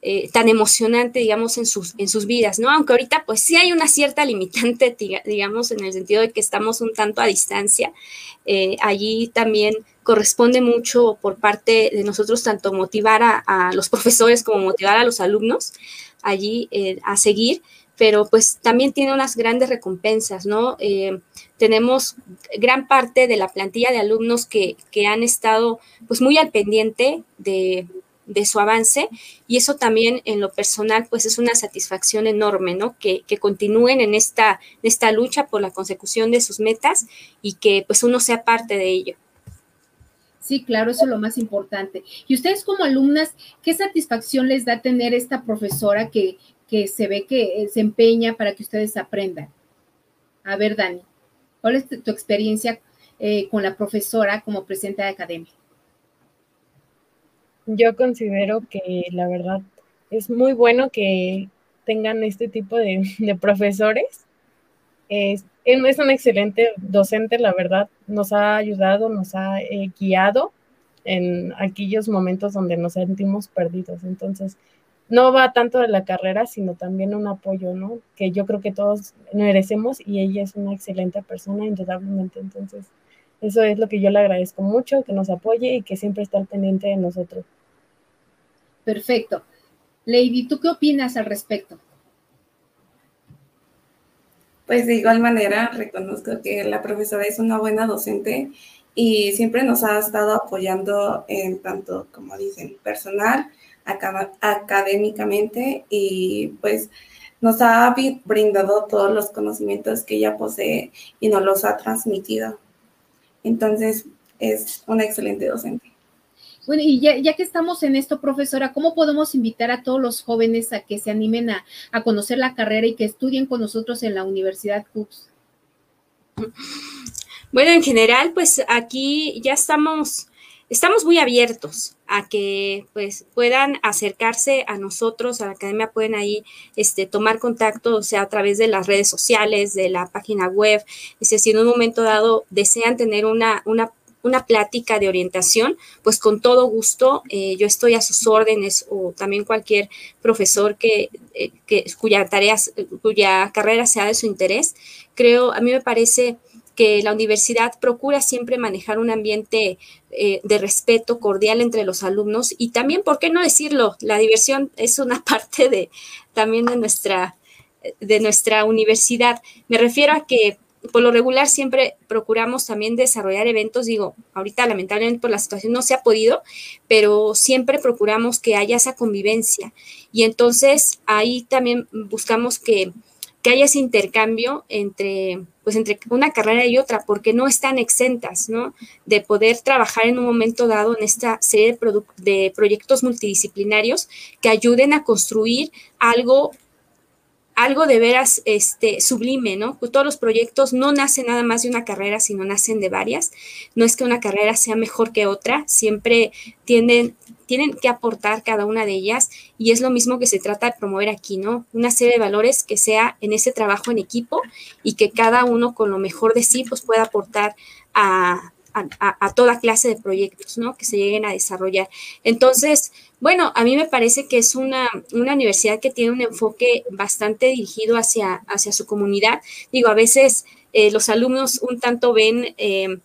eh, tan emocionante, digamos, en sus, en sus vidas, ¿no? Aunque ahorita, pues sí hay una cierta limitante, digamos, en el sentido de que estamos un tanto a distancia. Eh, allí también corresponde mucho por parte de nosotros tanto motivar a, los profesores como motivar a los alumnos allí eh, a seguir, pero pues también tiene unas grandes recompensas, ¿no? tenemos gran parte de la plantilla de alumnos que, que han estado pues muy al pendiente de, de su avance y eso también en lo personal pues es una satisfacción enorme, ¿no? Que, continúen en esta, esta lucha por la consecución de sus metas y que pues uno sea parte de ello. Sí, claro, eso es lo más importante. Y ustedes como alumnas, ¿qué satisfacción les da tener esta profesora que, que se ve que se empeña para que ustedes aprendan? A ver, Dani, ¿cuál es tu experiencia eh, con la profesora como presidenta de academia? Yo considero que la verdad es muy bueno que tengan este tipo de, profesores. Es, es un excelente docente, la verdad, nos ha ayudado, nos ha eh, guiado en aquellos momentos donde nos sentimos perdidos. Entonces, no va tanto de la carrera, sino también un apoyo, ¿no? Que yo creo que todos merecemos y ella es una excelente persona, indudablemente. Entonces, eso es lo que yo le agradezco mucho, que nos apoye y que siempre está al pendiente de nosotros. Perfecto. Lady, ¿tú qué opinas al respecto? Pues de igual manera, reconozco que la profesora es una buena docente y siempre nos ha estado apoyando en tanto, como dicen, personal, académicamente y pues nos ha brindado todos los conocimientos que ella posee y nos los ha transmitido. Entonces, es una excelente docente. Bueno, y ya, que estamos en esto, profesora, ¿cómo podemos invitar a todos los jóvenes a que se animen a, conocer la carrera y que estudien con nosotros en la Universidad CUPS? Bueno, en general, pues aquí ya estamos, estamos muy abiertos a que pues puedan acercarse a nosotros, a la academia, pueden ahí este, tomar contacto, o sea, a través de las redes sociales, de la página web, es si en un momento dado desean tener una, una una plática de orientación, pues con todo gusto eh, yo estoy a sus órdenes o también cualquier profesor que, eh, cuya tarea, cuya carrera sea de su interés. Creo, a mí me parece que la universidad procura siempre manejar un ambiente eh, de respeto cordial entre los alumnos y también, ¿por qué no decirlo? La diversión es una parte de también de nuestra, de nuestra universidad. Me refiero a que por lo regular siempre procuramos también desarrollar eventos, digo, ahorita lamentablemente por la situación no se ha podido, pero siempre procuramos que haya esa convivencia. Y entonces ahí también buscamos que, haya ese intercambio entre, pues entre una carrera y otra, porque no están exentas, ¿no? De poder trabajar en un momento dado en esta serie de, de proyectos multidisciplinarios que ayuden a construir algo algo de veras este, sublime, ¿no? Todos los proyectos no nacen nada más de una carrera, sino nacen de varias. No es que una carrera sea mejor que otra, siempre tienen, tienen que aportar cada una de ellas y es lo mismo que se trata de promover aquí, ¿no? Una serie de valores que sea en ese trabajo en equipo y que cada uno con lo mejor de sí pues pueda aportar a, a, toda clase de proyectos, ¿no? Que se lleguen a desarrollar. Entonces, bueno, a mí me parece que es una, universidad que tiene un enfoque bastante dirigido hacia, hacia su comunidad. Digo, a veces eh, los alumnos un tanto ven... Eh,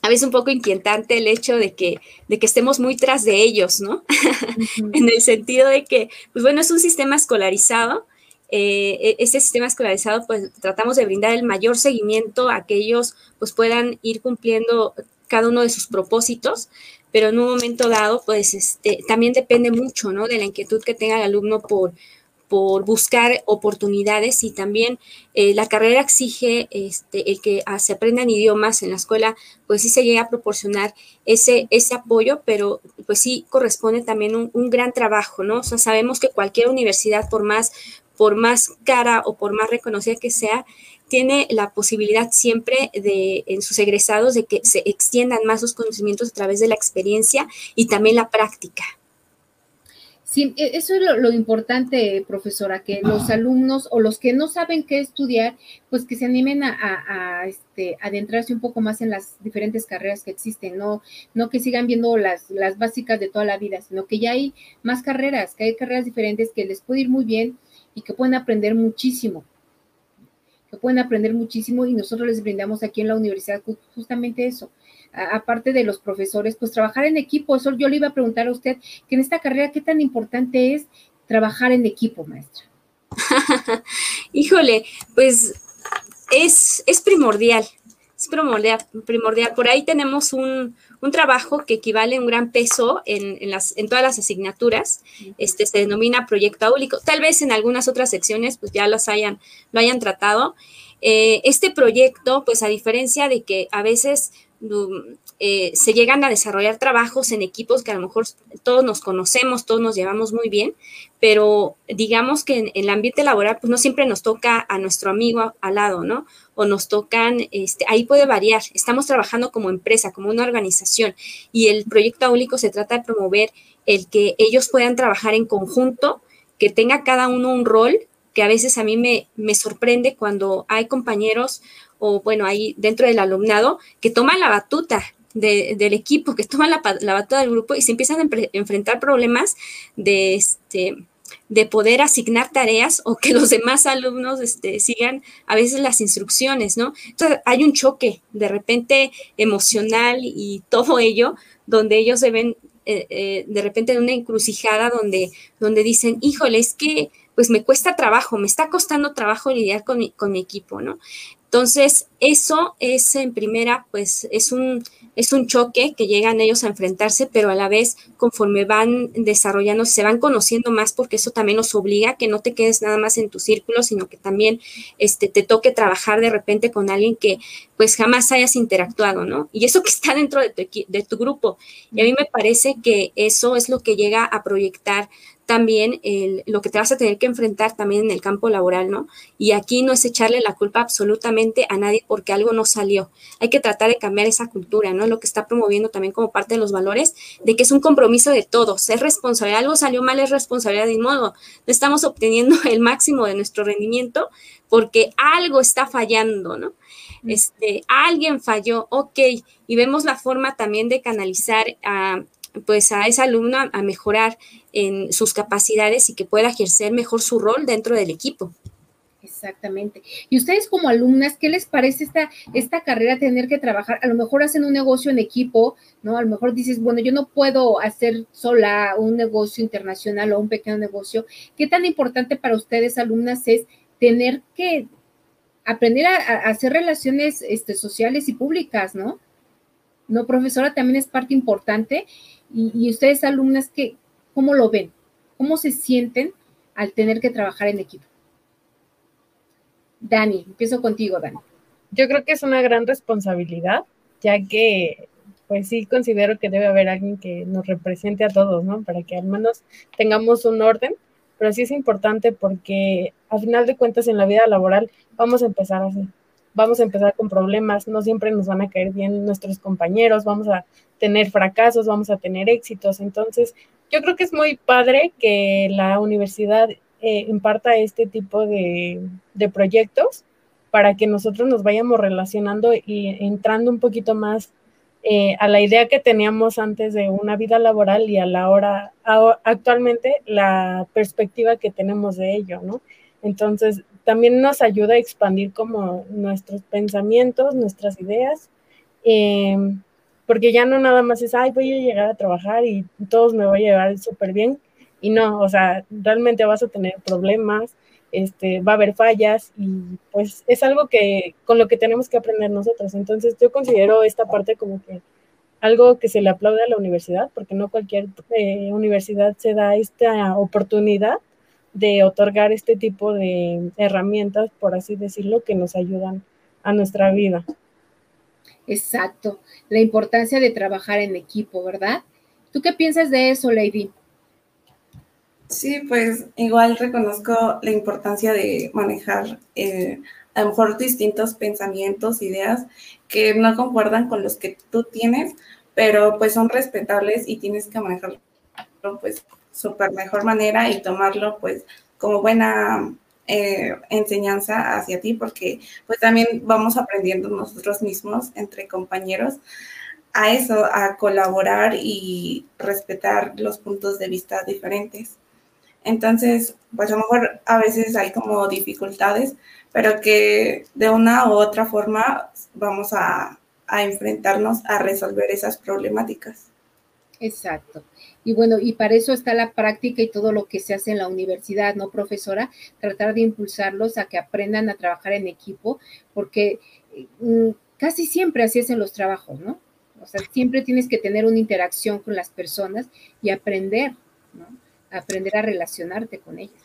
a veces un poco inquietante el hecho de que, de que estemos muy tras de ellos, ¿no? en el sentido de que, pues bueno, es un sistema escolarizado, este sistema escolarizado, pues tratamos de brindar el mayor seguimiento a que ellos pues puedan ir cumpliendo cada uno de sus propósitos, pero en un momento dado, pues este, también depende mucho, ¿no? De la inquietud que tenga el alumno por, por buscar oportunidades y también eh, la carrera exige este, el que ah, se aprendan idiomas en la escuela, pues sí se llega a proporcionar ese, ese apoyo, pero pues sí corresponde también un, un gran trabajo, ¿no? O sea, sabemos que cualquier universidad, por más por más cara o por más reconocida que sea, tiene la posibilidad siempre de, en sus egresados, de que se extiendan más sus conocimientos a través de la experiencia y también la práctica. Sí, e, eso es lo, importante, profesora, que los alumnos o los que no saben qué estudiar, pues que se animen a, este, adentrarse un poco más en las diferentes carreras que existen, no, no que sigan viendo las, las básicas de toda la vida, sino que ya hay más carreras, que hay carreras diferentes que les puede ir muy bien y que pueden aprender muchísimo, que pueden aprender muchísimo y nosotros les brindamos aquí en la universidad justamente eso. aparte de los profesores, pues trabajar en equipo, eso yo le iba a preguntar a usted, que en esta carrera, ¿qué tan importante es trabajar en equipo, maestra? Híjole, pues es, es primordial, es primordial, primordial. Por ahí tenemos un, un trabajo que equivale a un gran peso en, las, en todas las asignaturas. Este se denomina proyecto áulico. Tal vez en algunas otras secciones pues ya los hayan, lo hayan tratado. Eh, este proyecto, pues a diferencia de que a veces eh, se llegan a desarrollar trabajos en equipos que a lo mejor todos nos conocemos, todos nos llevamos muy bien, pero digamos que en, el ambiente laboral, pues no siempre nos toca a nuestro amigo al lado, ¿no? O nos tocan, este, ahí puede variar. Estamos trabajando como empresa, como una organización, y el proyecto áulico se trata de promover el que ellos puedan trabajar en conjunto, que tenga cada uno un rol que a veces a mí me, me sorprende cuando hay compañeros o bueno, ahí dentro del alumnado que toman la batuta del equipo, que toman la, la batuta del grupo y se empiezan a enfrentar problemas de, este, de poder asignar tareas o que los demás alumnos este, sigan a veces las instrucciones, ¿no? Entonces hay un choque de repente emocional y todo ello, donde ellos se ven eh, de repente en una encrucijada donde, donde dicen, híjole, es que pues me cuesta trabajo, me está costando trabajo lidiar con mi, con mi equipo, ¿no? Entonces, eso es en primera, pues es un, es un choque que llegan ellos a enfrentarse, pero a la vez, conforme van desarrollando, se van conociendo más, porque eso también los obliga a que no te quedes nada más en tu círculo, sino que también este, te toque trabajar de repente con alguien que pues jamás hayas interactuado, ¿no? Y eso que está dentro de tu, de tu grupo. Y a mí me parece que eso es lo que llega a proyectar también lo que te vas a tener que enfrentar también en el campo laboral, ¿no? Y aquí no es echarle la culpa absolutamente a nadie porque algo no salió. Hay que tratar de cambiar esa cultura, ¿no? Lo que está promoviendo también como parte de los valores, de que es un compromiso de todos, es responsabilidad. Algo salió mal, es responsabilidad de modo. No estamos obteniendo el máximo de nuestro rendimiento porque algo está fallando, ¿no? Este, alguien falló, ok, y vemos la forma también de canalizar a, pues a esa alumna a mejorar en sus capacidades y que pueda ejercer mejor su rol dentro del equipo. Exactamente. Y ustedes como alumnas, ¿qué les parece esta, esta carrera tener que trabajar? A lo mejor hacen un negocio en equipo, ¿no? A lo mejor dices, bueno, yo no puedo hacer sola un negocio internacional o un pequeño negocio. ¿Qué tan importante para ustedes, alumnas, es tener que aprender a, hacer relaciones este, sociales y públicas, ¿no? No, profesora, también es parte importante. Y, ustedes, alumnas, ¿qué, ¿cómo lo ven? ¿Cómo se sienten al tener que trabajar en equipo? Dani, empiezo contigo, Dani. Yo creo que es una gran responsabilidad, ya que pues sí considero que debe haber alguien que nos represente a todos, ¿no? Para que al menos tengamos un orden, pero sí es importante porque a final de cuentas en la vida laboral vamos a empezar así, vamos a empezar con problemas, no siempre nos van a caer bien nuestros compañeros, vamos a tener fracasos, vamos a tener éxitos. Entonces, yo creo que es muy padre que la universidad eh, imparta este tipo de, proyectos para que nosotros nos vayamos relacionando y entrando un poquito más eh, a la idea que teníamos antes de una vida laboral y a la hora, actualmente, la perspectiva que tenemos de ello, ¿no? Entonces, también nos ayuda a expandir como nuestros pensamientos, nuestras ideas. Eh, porque ya no nada más es, ay, voy a llegar a trabajar y todos me voy a llevar súper bien. Y no, o sea, realmente vas a tener problemas, este, va a haber fallas y pues es algo que con lo que tenemos que aprender nosotros. Entonces yo considero esta parte como que algo que se le aplaude a la universidad, porque no cualquier eh, universidad se da esta oportunidad de otorgar este tipo de herramientas, por así decirlo, que nos ayudan a nuestra vida. Exacto, la importancia de trabajar en equipo, ¿verdad? ¿Tú qué piensas de eso, Lady? Sí, pues igual reconozco la importancia de manejar eh, a lo mejor distintos pensamientos, ideas que no concuerdan con los que tú tienes, pero pues son respetables y tienes que manejarlo pues súper mejor manera y tomarlo pues como buena eh, enseñanza hacia ti, porque pues también vamos aprendiendo nosotros mismos entre compañeros a eso, a colaborar y respetar los puntos de vista diferentes. Entonces, pues a lo mejor a veces hay como dificultades, pero que de una u otra forma vamos a, a enfrentarnos a resolver esas problemáticas. Exacto. Y bueno, y para eso está la práctica y todo lo que se hace en la universidad, ¿no, profesora? Tratar de impulsarlos a que aprendan a trabajar en equipo, porque mm, casi siempre así es en los trabajos, ¿no? O sea, siempre tienes que tener una interacción con las personas y aprender, ¿no? Aprender a relacionarte con ellas.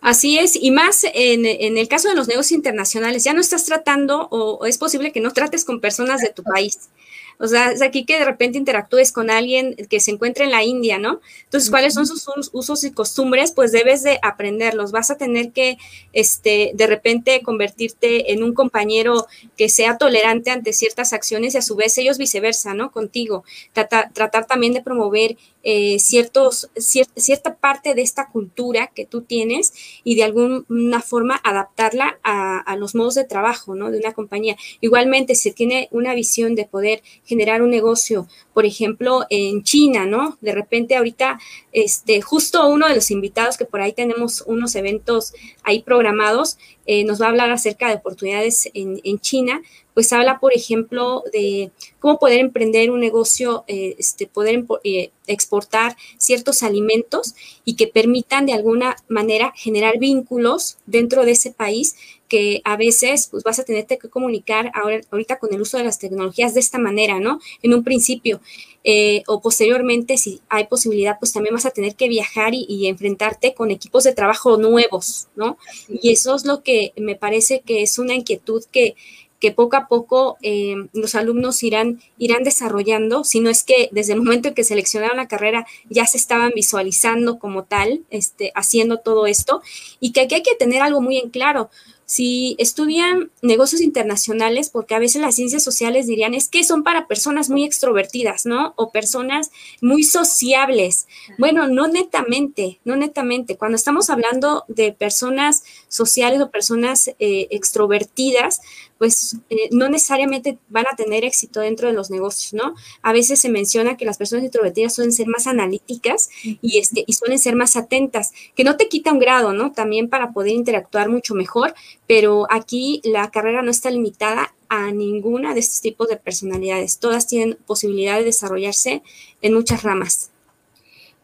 Así es, y más en, el caso de los negocios internacionales, ya no estás tratando o, es posible que no trates con personas de tu país. O sea, es aquí que de repente interactúes con alguien que se encuentra en la India, ¿no? Entonces, ¿cuáles son sus usos y costumbres? Pues debes de aprenderlos. Vas a tener que, este, de repente convertirte en un compañero que sea tolerante ante ciertas acciones y a su vez ellos viceversa, ¿no? Contigo. tratar también de promover eh, ciertos, cierta parte de esta cultura que tú tienes y de alguna forma adaptarla a, a, los modos de trabajo ¿no? de una compañía. Igualmente, si tiene una visión de poder generar un negocio, por ejemplo, en China, ¿no? De repente ahorita, este, justo uno de los invitados que por ahí tenemos unos eventos ahí programados, eh, nos va a hablar acerca de oportunidades en, en China, pues habla, por ejemplo, de cómo poder emprender un negocio, eh, este, poder eh, exportar ciertos alimentos y que permitan de alguna manera generar vínculos dentro de ese país que a veces pues vas a tener que comunicar ahora, ahorita con el uso de las tecnologías de esta manera, ¿no? En un principio eh, o posteriormente, si hay posibilidad, pues también vas a tener que viajar y, y, enfrentarte con equipos de trabajo nuevos, ¿no? Y eso es lo que me parece que es una inquietud que, que poco a poco eh, los alumnos irán, irán desarrollando, si no es que desde el momento en que seleccionaron la carrera ya se estaban visualizando como tal, este, haciendo todo esto, y que aquí hay que tener algo muy en claro. Si estudian negocios internacionales, porque a veces las ciencias sociales dirían es que son para personas muy extrovertidas, ¿no? O personas muy sociables. Bueno, no netamente, no netamente. Cuando estamos hablando de personas sociales o personas eh, extrovertidas, pues eh, no necesariamente van a tener éxito dentro de los negocios, ¿no? A veces se menciona que las personas introvertidas suelen ser más analíticas y, este, y suelen ser más atentas, que no te quita un grado, ¿no? También para poder interactuar mucho mejor, pero aquí la carrera no está limitada a ninguna de estos tipos de personalidades. Todas tienen posibilidad de desarrollarse en muchas ramas.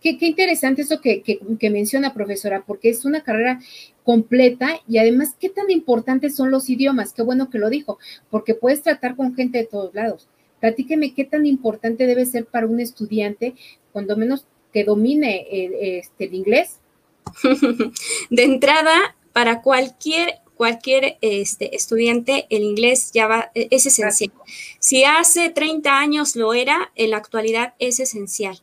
Qué, interesante eso que, que, menciona, profesora, porque es una carrera completa y además qué tan importantes son los idiomas. Qué bueno que lo dijo, porque puedes tratar con gente de todos lados. Platíqueme qué tan importante debe ser para un estudiante, cuando menos que domine el, este, el inglés. De entrada, para cualquier cualquier este, estudiante, el inglés ya va, e, es esencial. Si hace 30 años lo era, en la actualidad es esencial.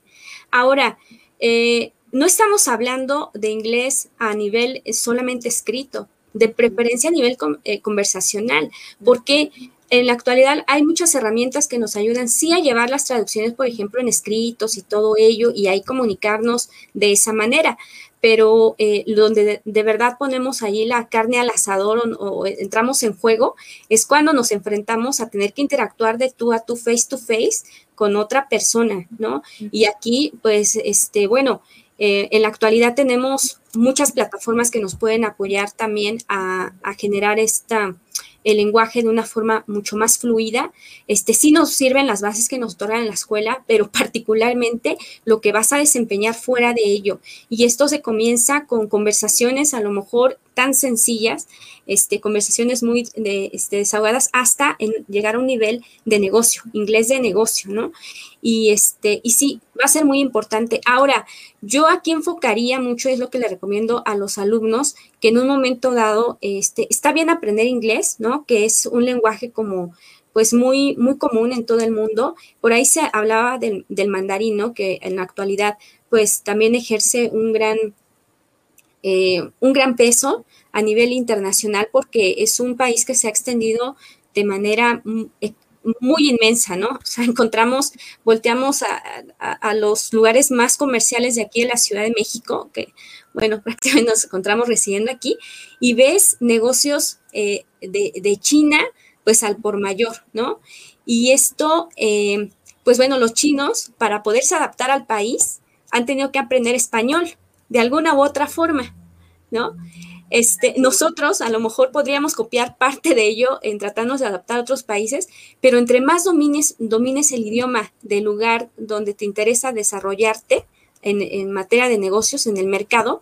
Ahora, eh, no estamos hablando de inglés a nivel solamente escrito, de preferencia a nivel eh, conversacional, porque en la actualidad hay muchas herramientas que nos ayudan sí a llevar las traducciones, por ejemplo, en escritos y todo ello, y ahí comunicarnos de esa manera. Pero eh, donde de, verdad ponemos ahí la carne al asador o, entramos en juego es cuando nos enfrentamos a tener que interactuar de tú a tú, face to face, con otra persona, ¿no? Y aquí, pues, este, bueno, eh, en la actualidad tenemos muchas plataformas que nos pueden apoyar también a, generar esta, el lenguaje de una forma mucho más fluida. Este sí nos sirven las bases que nos otorgan en la escuela, pero particularmente lo que vas a desempeñar fuera de ello. Y esto se comienza con conversaciones a lo mejor tan sencillas, este, conversaciones muy este, desahogadas, hasta en llegar a un nivel de negocio, inglés de negocio, ¿no? Y, este, y sí, va a ser muy importante. Ahora, yo aquí enfocaría mucho, es lo que le recomiendo a los alumnos, que en un momento dado, este, está bien aprender inglés, ¿no? Que es un lenguaje como pues muy, muy común en todo el mundo. Por ahí se hablaba del, del mandarín, ¿no? Que en la actualidad, pues también ejerce un gran eh, un gran peso a nivel internacional porque es un país que se ha extendido de manera eh, muy inmensa, ¿no? O sea, encontramos, volteamos a, los lugares más comerciales de aquí en la Ciudad de México, que, bueno, prácticamente nos encontramos residiendo aquí, y ves negocios eh, de, China, pues al por mayor, ¿no? Y esto, pues bueno, los chinos, para poderse adaptar al país, han tenido que aprender español de alguna u otra forma, ¿no? Este, nosotros a lo mejor podríamos copiar parte de ello en tratarnos de adaptar a otros países, pero entre más domines, domines el idioma del lugar donde te interesa desarrollarte en, en materia de negocios en el mercado,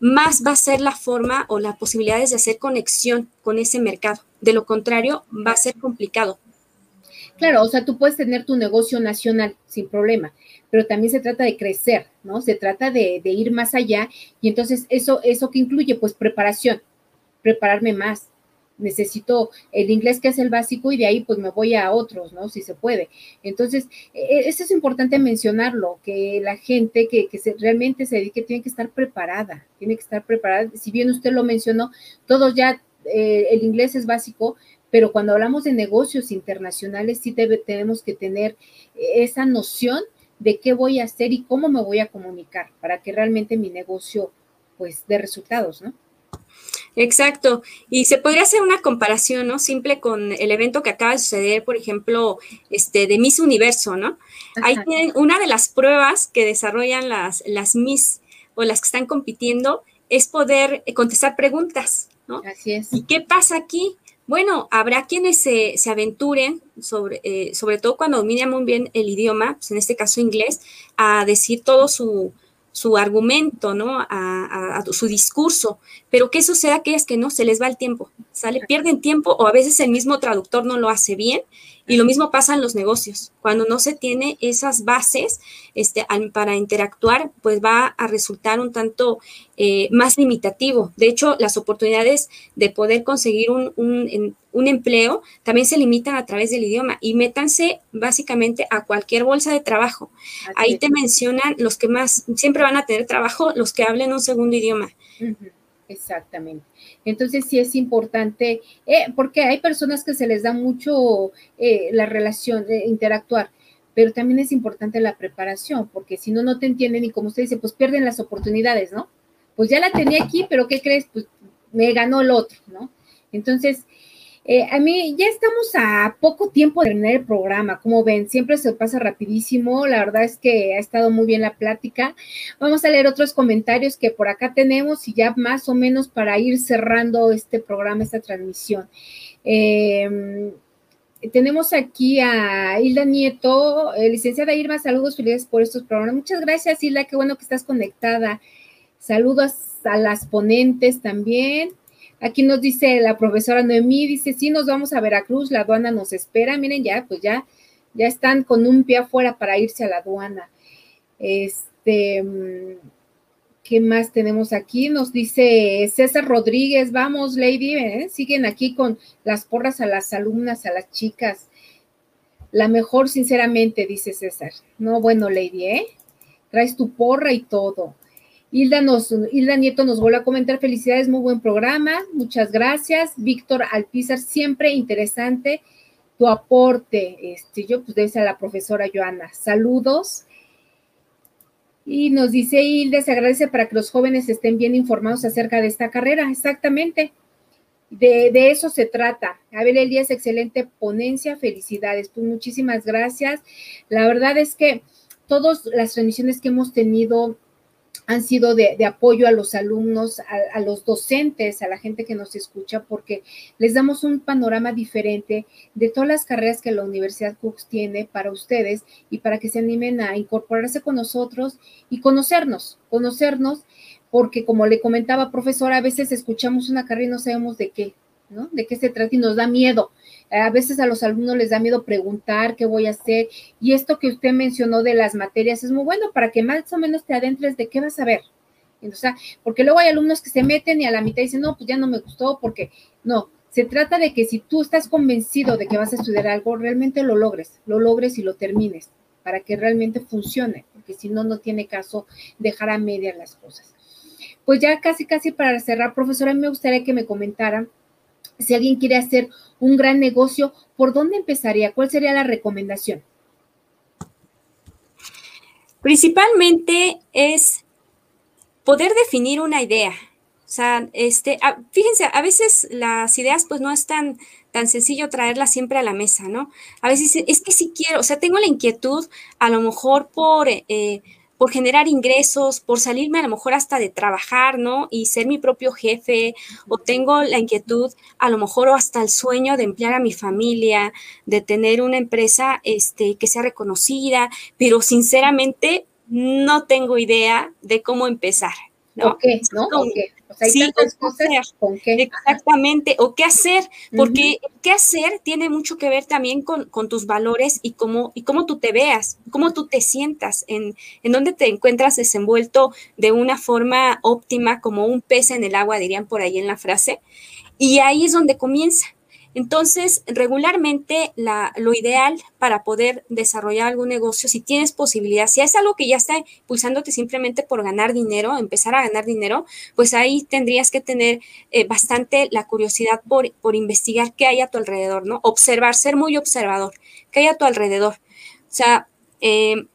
más va a ser la forma o las posibilidades de hacer conexión con ese mercado. De lo contrario, va a ser complicado. Claro, o sea, tú puedes tener tu negocio nacional sin problema, pero también se trata de crecer, ¿no? Se trata de, ir más allá y entonces eso, eso que incluye, pues preparación, prepararme más. Necesito el inglés que es el básico y de ahí pues me voy a otros, ¿no? Si se puede. Entonces, e, e, eso es importante mencionarlo, que la gente que, se, realmente se dedique tiene que estar preparada, tiene que estar preparada. Si bien usted lo mencionó, todos ya, eh, el inglés es básico, pero cuando hablamos de negocios internacionales sí tenemos que tener esa noción de qué voy a hacer y cómo me voy a comunicar para que realmente mi negocio pues dé resultados, ¿no? Exacto. Y se podría hacer una comparación, ¿no? Simple con el evento que acaba de suceder, por ejemplo, este, de Miss Universo, ¿no? Ahí tienen una de las pruebas que desarrollan las, las Miss o las que están compitiendo es poder contestar preguntas, ¿no? Así es. ¿Y qué pasa aquí? Bueno, habrá quienes se, aventuren, sobre, eh, sobre todo cuando dominen muy bien el idioma, pues en este caso inglés, a decir todo su, su argumento, ¿no? A, su discurso. Pero ¿qué sucede a aquellas que no? Se les va el tiempo, ¿sale? Pierden tiempo o a veces el mismo traductor no lo hace bien y lo mismo pasa en los negocios. Cuando no se tiene esas bases este, para interactuar, pues va a resultar un tanto eh, más limitativo. De hecho, las oportunidades de poder conseguir un, un, empleo también se limitan a través del idioma y métanse básicamente a cualquier bolsa de trabajo. Ahí te mencionan los que más siempre van a tener trabajo, los que hablen un segundo idioma. Exactamente. Entonces sí es importante, eh, porque hay personas que se les da mucho eh, la relación, de interactuar, pero también es importante la preparación, porque si no, no te entienden y como usted dice, pues pierden las oportunidades, ¿no? Pues ya la tenía aquí, pero ¿qué crees? Pues me ganó el otro, ¿no? Entonces, eh, a mí ya estamos a poco tiempo de terminar el programa, como ven, siempre se pasa rapidísimo, la verdad es que ha estado muy bien la plática. Vamos a leer otros comentarios que por acá tenemos y ya más o menos para ir cerrando este programa, esta transmisión. Em, tenemos aquí a Hilda Nieto, eh, licenciada Irma, saludos, felices por estos programas. Muchas gracias, Hilda, qué bueno que estás conectada. Saludos a las ponentes también. Aquí nos dice la profesora Noemí, dice, sí, nos vamos a Veracruz, la aduana nos espera. Miren, ya, pues ya, ya están con un pie afuera para irse a la aduana. Este, mm, ¿qué más tenemos aquí? Nos dice César Rodríguez, vamos, Lady, ¿eh? siguen aquí con las porras a las alumnas, a las chicas. La mejor, sinceramente, dice César. No, bueno, Lady, ¿eh? Traes tu porra y todo. Hilda, Nieto nos vuelve a comentar, felicidades, muy buen programa, muchas gracias. Víctor Alpizar, siempre interesante tu aporte. Este, yo pues debe a la profesora Joana. Saludos. Y nos dice Hilda, se agradece para que los jóvenes estén bien informados acerca de esta carrera. Exactamente. De, eso se trata. A ver, Elías, excelente ponencia, felicidades. Pues muchísimas gracias. La verdad es que todas las transmisiones que hemos tenido han sido de, apoyo a los alumnos, a, los docentes, a la gente que nos escucha, porque les damos un panorama diferente de todas las carreras que la Universidad Cooks tiene para ustedes y para que se animen a incorporarse con nosotros y conocernos, conocernos, porque como le comentaba, profesora, a veces escuchamos una carrera y no sabemos de qué, ¿no? De qué se trata y nos da miedo. A veces a los alumnos les da miedo preguntar qué voy a hacer. Y esto que usted mencionó de las materias es muy bueno para que más o menos te adentres de qué vas a ver. Sea, porque luego hay alumnos que se meten y a la mitad dicen, no, pues ya no me gustó, porque no, se trata de que si tú estás convencido de que vas a estudiar algo, realmente lo logres, lo logres y lo termines, para que realmente funcione, porque si no, no tiene caso dejar a medias las cosas. Pues ya casi, casi para cerrar, profesora, me gustaría que me comentara si alguien quiere hacer un gran negocio, ¿por dónde empezaría? ¿Cuál sería la recomendación? Principalmente es poder definir una idea. O sea, este, fíjense, a veces las ideas pues no es tan, tan sencillo traerlas siempre a la mesa, ¿no? A veces es que sí quiero, o sea, tengo la inquietud a lo mejor por eh, por generar ingresos, por salirme a lo mejor hasta de trabajar, ¿no? Y ser mi propio jefe, o tengo la inquietud, a lo mejor o hasta el sueño de emplear a mi familia, de tener una empresa este, que sea reconocida, pero sinceramente no tengo idea de cómo empezar. ¿no? qué? ¿No? Sí, ¿con qué? Exactamente, o qué hacer, porque qué hacer tiene mucho que ver también con, tus valores y cómo, y cómo tú te veas, cómo tú te sientas, en, en dónde te encuentras desenvuelto de una forma óptima, como un pez en el agua, dirían por ahí en la frase, y ahí es donde comienza. Entonces, regularmente lo ideal para poder desarrollar algún negocio, si tienes posibilidad, si es algo que ya está impulsándote simplemente por ganar dinero, empezar a ganar dinero, pues ahí tendrías que tener eh, bastante la curiosidad por, por investigar qué hay a tu alrededor, ¿no? Observar, ser muy observador, qué hay a tu alrededor. O sea, eh,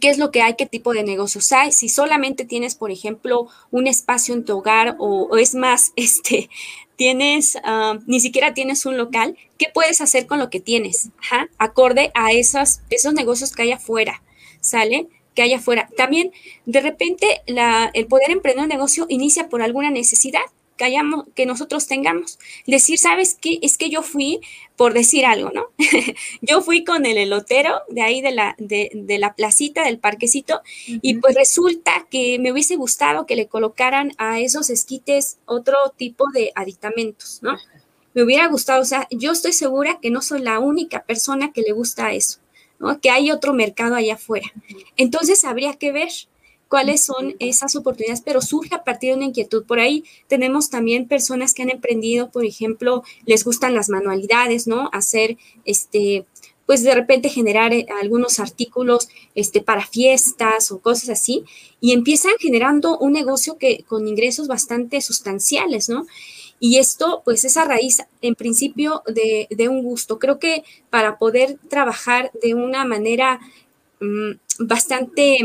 qué es lo que hay, qué tipo de negocios hay, si solamente tienes, por ejemplo, un espacio en tu hogar o, es más, este, tienes, ah, ni siquiera tienes un local, ¿qué puedes hacer con lo que tienes? acorde a esos, esos negocios que hay afuera, ¿sale? Que hay afuera. También, de repente, la, el poder emprender un negocio inicia por alguna necesidad que, hayamos, que nosotros tengamos. Decir, ¿sabes qué? Es que yo fui, por decir algo, ¿no? yo fui con el elotero de ahí de la, de, la placita, del parquecito, y pues resulta que me hubiese gustado que le colocaran a esos esquites otro tipo de aditamentos, ¿no? Me hubiera gustado, o sea, yo estoy segura que no soy la única persona que le gusta eso, ¿no? Que hay otro mercado allá afuera. Entonces habría que ver, cuáles son esas oportunidades, pero surge a partir de una inquietud. Por ahí tenemos también personas que han emprendido, por ejemplo, les gustan las manualidades, ¿no? Hacer este pues de repente generar eh, algunos artículos este, para fiestas o cosas así, y empiezan generando un negocio que con ingresos bastante sustanciales, ¿no? Y esto, pues, es a raíz, en principio, de, de un gusto. Creo que para poder trabajar de una manera mm, bastante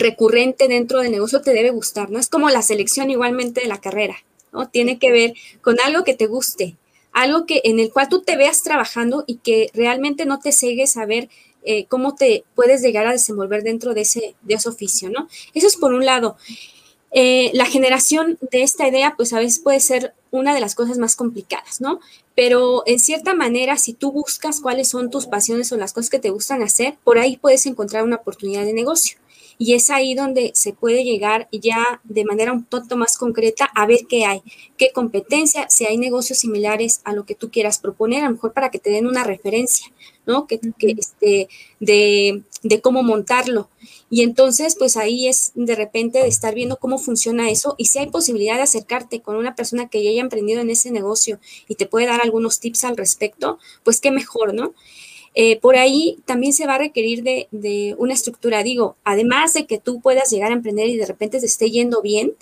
recurrente dentro del negocio te debe gustar, ¿no? Es como la selección igualmente de la carrera, ¿no? Tiene que ver con algo que te guste, algo que en el cual tú te veas trabajando y que realmente no te cegues a ver eh, cómo te puedes llegar a desenvolver dentro de ese, de ese oficio, ¿no? Eso es por un lado. Eh, la generación de esta idea, pues a veces puede ser una de las cosas más complicadas, ¿no? Pero en cierta manera, si tú buscas cuáles son tus pasiones o las cosas que te gustan hacer, por ahí puedes encontrar una oportunidad de negocio. Y es ahí donde se puede llegar ya de manera un poco más concreta a ver qué hay, qué competencia, si hay negocios similares a lo que tú quieras proponer, a lo mejor para que te den una referencia, ¿no? Que, este, de, de cómo montarlo. Y entonces, pues ahí es de repente de estar viendo cómo funciona eso y si hay posibilidad de acercarte con una persona que ya haya emprendido en ese negocio y te puede dar algunos tips al respecto, pues qué mejor, ¿no? Eh, por ahí también se va a requerir de, una estructura. Digo, además de que tú puedas llegar a emprender y de repente te esté yendo bien,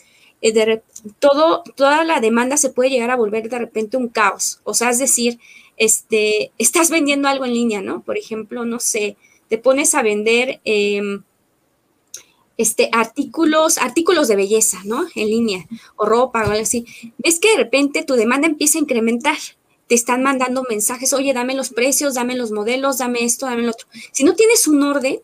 eh, de, todo, toda la demanda se puede llegar a volver de repente un caos. O sea, es decir, este, estás vendiendo algo en línea, ¿no? Por ejemplo, no sé, te pones a vender em, este, artículos, artículos de belleza, ¿no? En línea, o ropa o algo así. Ves que de repente tu demanda empieza a incrementar te están mandando mensajes, oye, dame los precios, dame los modelos, dame esto, dame lo otro. Si no tienes un orden,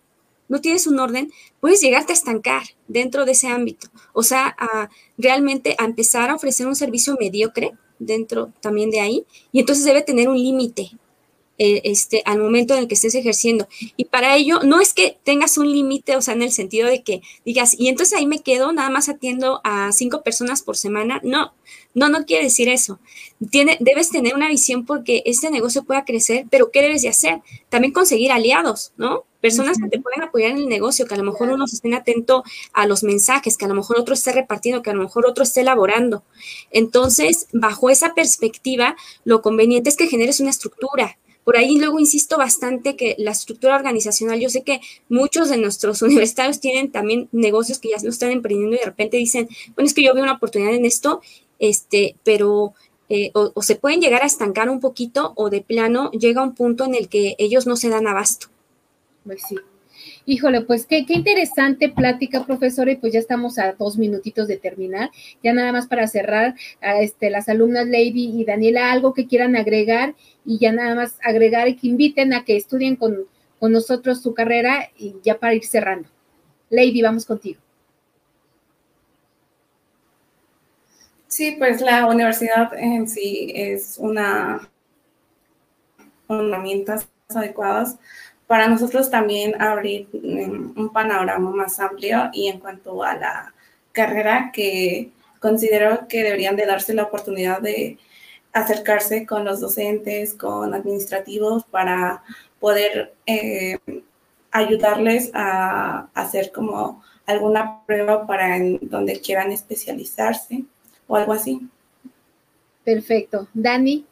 no tienes un orden, puedes llegarte a estancar dentro de ese ámbito. O sea, a realmente a empezar a ofrecer un servicio mediocre dentro también de ahí, y entonces debe tener un límite eh, este, al momento en el que estés ejerciendo. Y para ello, no es que tengas un límite, o sea, en el sentido de que digas, y entonces ahí me quedo, nada más atiendo a cinco personas por semana. No, no, no quiere decir eso. Tiene, debes tener una visión porque este negocio pueda crecer, pero ¿qué debes de hacer? También conseguir aliados, ¿no? Personas que te pueden apoyar en el negocio, que a lo mejor uno esté atento a los mensajes, que a lo mejor otro esté repartiendo, que a lo mejor otro esté elaborando. Entonces, bajo esa perspectiva, lo conveniente es que generes una estructura, por ahí luego insisto bastante que la estructura organizacional, yo sé que muchos de nuestros universitarios tienen también negocios que ya lo están emprendiendo y de repente dicen, bueno, es que yo veo una oportunidad en esto, este, pero eh, o, se pueden llegar a estancar un poquito o de plano llega un punto en el que ellos no se dan abasto. Pues sí. Híjole, pues qué, qué interesante plática, profesora, y pues ya estamos a dos minutitos de terminar. Ya nada más para cerrar, este, las alumnas Lady y Daniela, algo que quieran agregar y ya nada más agregar y que inviten a que estudien con, con nosotros su carrera y ya para ir cerrando. Lady, vamos contigo. Sí, pues la universidad en sí es una herramientas adecuadas para nosotros también abrir mm, un panorama más amplio y en cuanto a la carrera que considero que deberían de darse la oportunidad de acercarse con los docentes, con administrativos para poder eh, ayudarles a hacer como alguna prueba para en donde quieran especializarse o algo así. Perfecto. Dani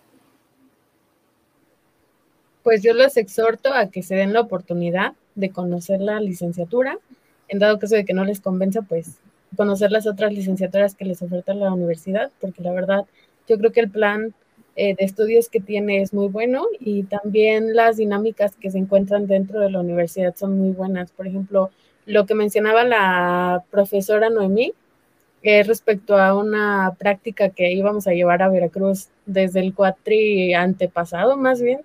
pues yo los exhorto a que se den la oportunidad de conocer la licenciatura. En dado caso de que no les convenza, pues conocer las otras licenciaturas que les oferta la universidad, porque la verdad yo creo que el plan eh, de estudios que tiene es muy bueno y también las dinámicas que se encuentran dentro de la universidad son muy buenas. Por ejemplo, lo que mencionaba la profesora Noemí es respecto a una práctica que íbamos a llevar a Veracruz desde el cuatri antepasado, más bien.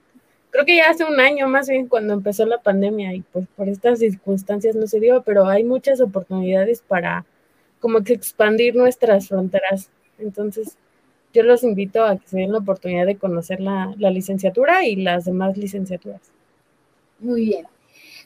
Creo que ya hace un año, más bien, cuando empezó la pandemia y pues por estas circunstancias no se dio, pero hay muchas oportunidades para como que expandir nuestras fronteras. Entonces, yo los invito a que se den la oportunidad de conocer la, licenciatura y las demás licenciaturas. Muy bien.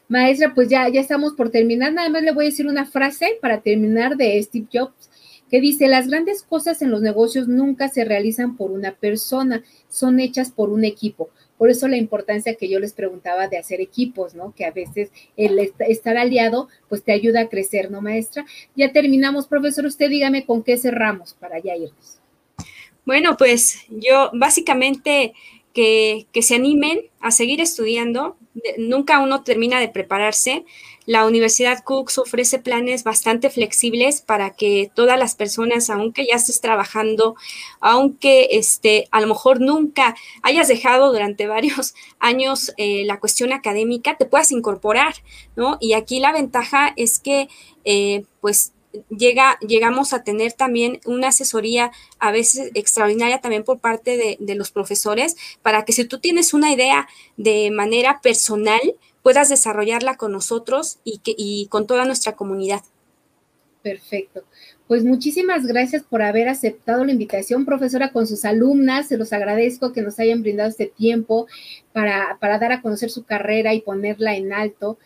Maestra, pues ya, ya estamos por terminar. Nada más le voy a decir una frase para terminar de Steve Jobs, que dice, las grandes cosas en los negocios nunca se realizan por una persona, son hechas por un equipo. Por eso la importancia que yo les preguntaba de hacer equipos, ¿no? Que a veces el estar aliado, pues te ayuda a crecer, ¿no, maestra? Ya terminamos, profesor. Usted dígame con qué cerramos para ya irnos. Bueno, pues yo básicamente que, que se animen a seguir estudiando. Nunca uno termina de prepararse. La Universidad Cooks ofrece planes bastante flexibles para que todas las personas, aunque ya estés trabajando, aunque este, a lo mejor nunca hayas dejado durante varios años eh, la cuestión académica, te puedas incorporar, ¿no? Y aquí la ventaja es que, eh, pues, llega, llegamos a tener también una asesoría a veces extraordinaria también por parte de, de, los profesores para que si tú tienes una idea de manera personal, puedas desarrollarla con nosotros y, que, y con toda nuestra comunidad. Perfecto. Pues muchísimas gracias por haber aceptado la invitación, profesora, con sus alumnas. Se los agradezco que nos hayan brindado este tiempo para, para dar a conocer su carrera y ponerla en alto.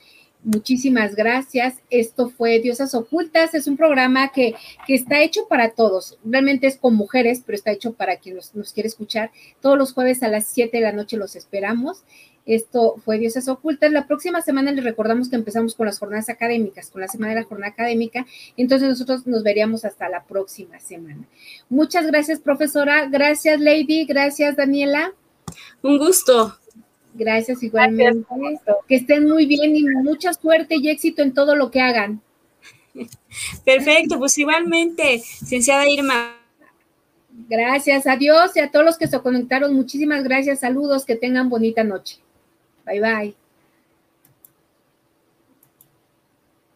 Muchísimas gracias. Esto fue Diosas Ocultas. Es un programa que, que, está hecho para todos. Realmente es con mujeres, pero está hecho para quien nos, nos quiere escuchar. Todos los jueves a las 7 de la noche los esperamos. Esto fue Diosas Ocultas. La próxima semana les recordamos que empezamos con las jornadas académicas, con la semana de la jornada académica. Entonces nosotros nos veríamos hasta la próxima semana. Muchas gracias, profesora. Gracias, Lady. Gracias, Daniela. Un gusto. Gracias igualmente. que estén muy bien y mucha suerte y éxito en todo lo que hagan. Perfecto, pues igualmente, licenciada Irma. Gracias, adiós y a todos los que se conectaron, muchísimas gracias, saludos, que tengan bonita noche. Bye bye.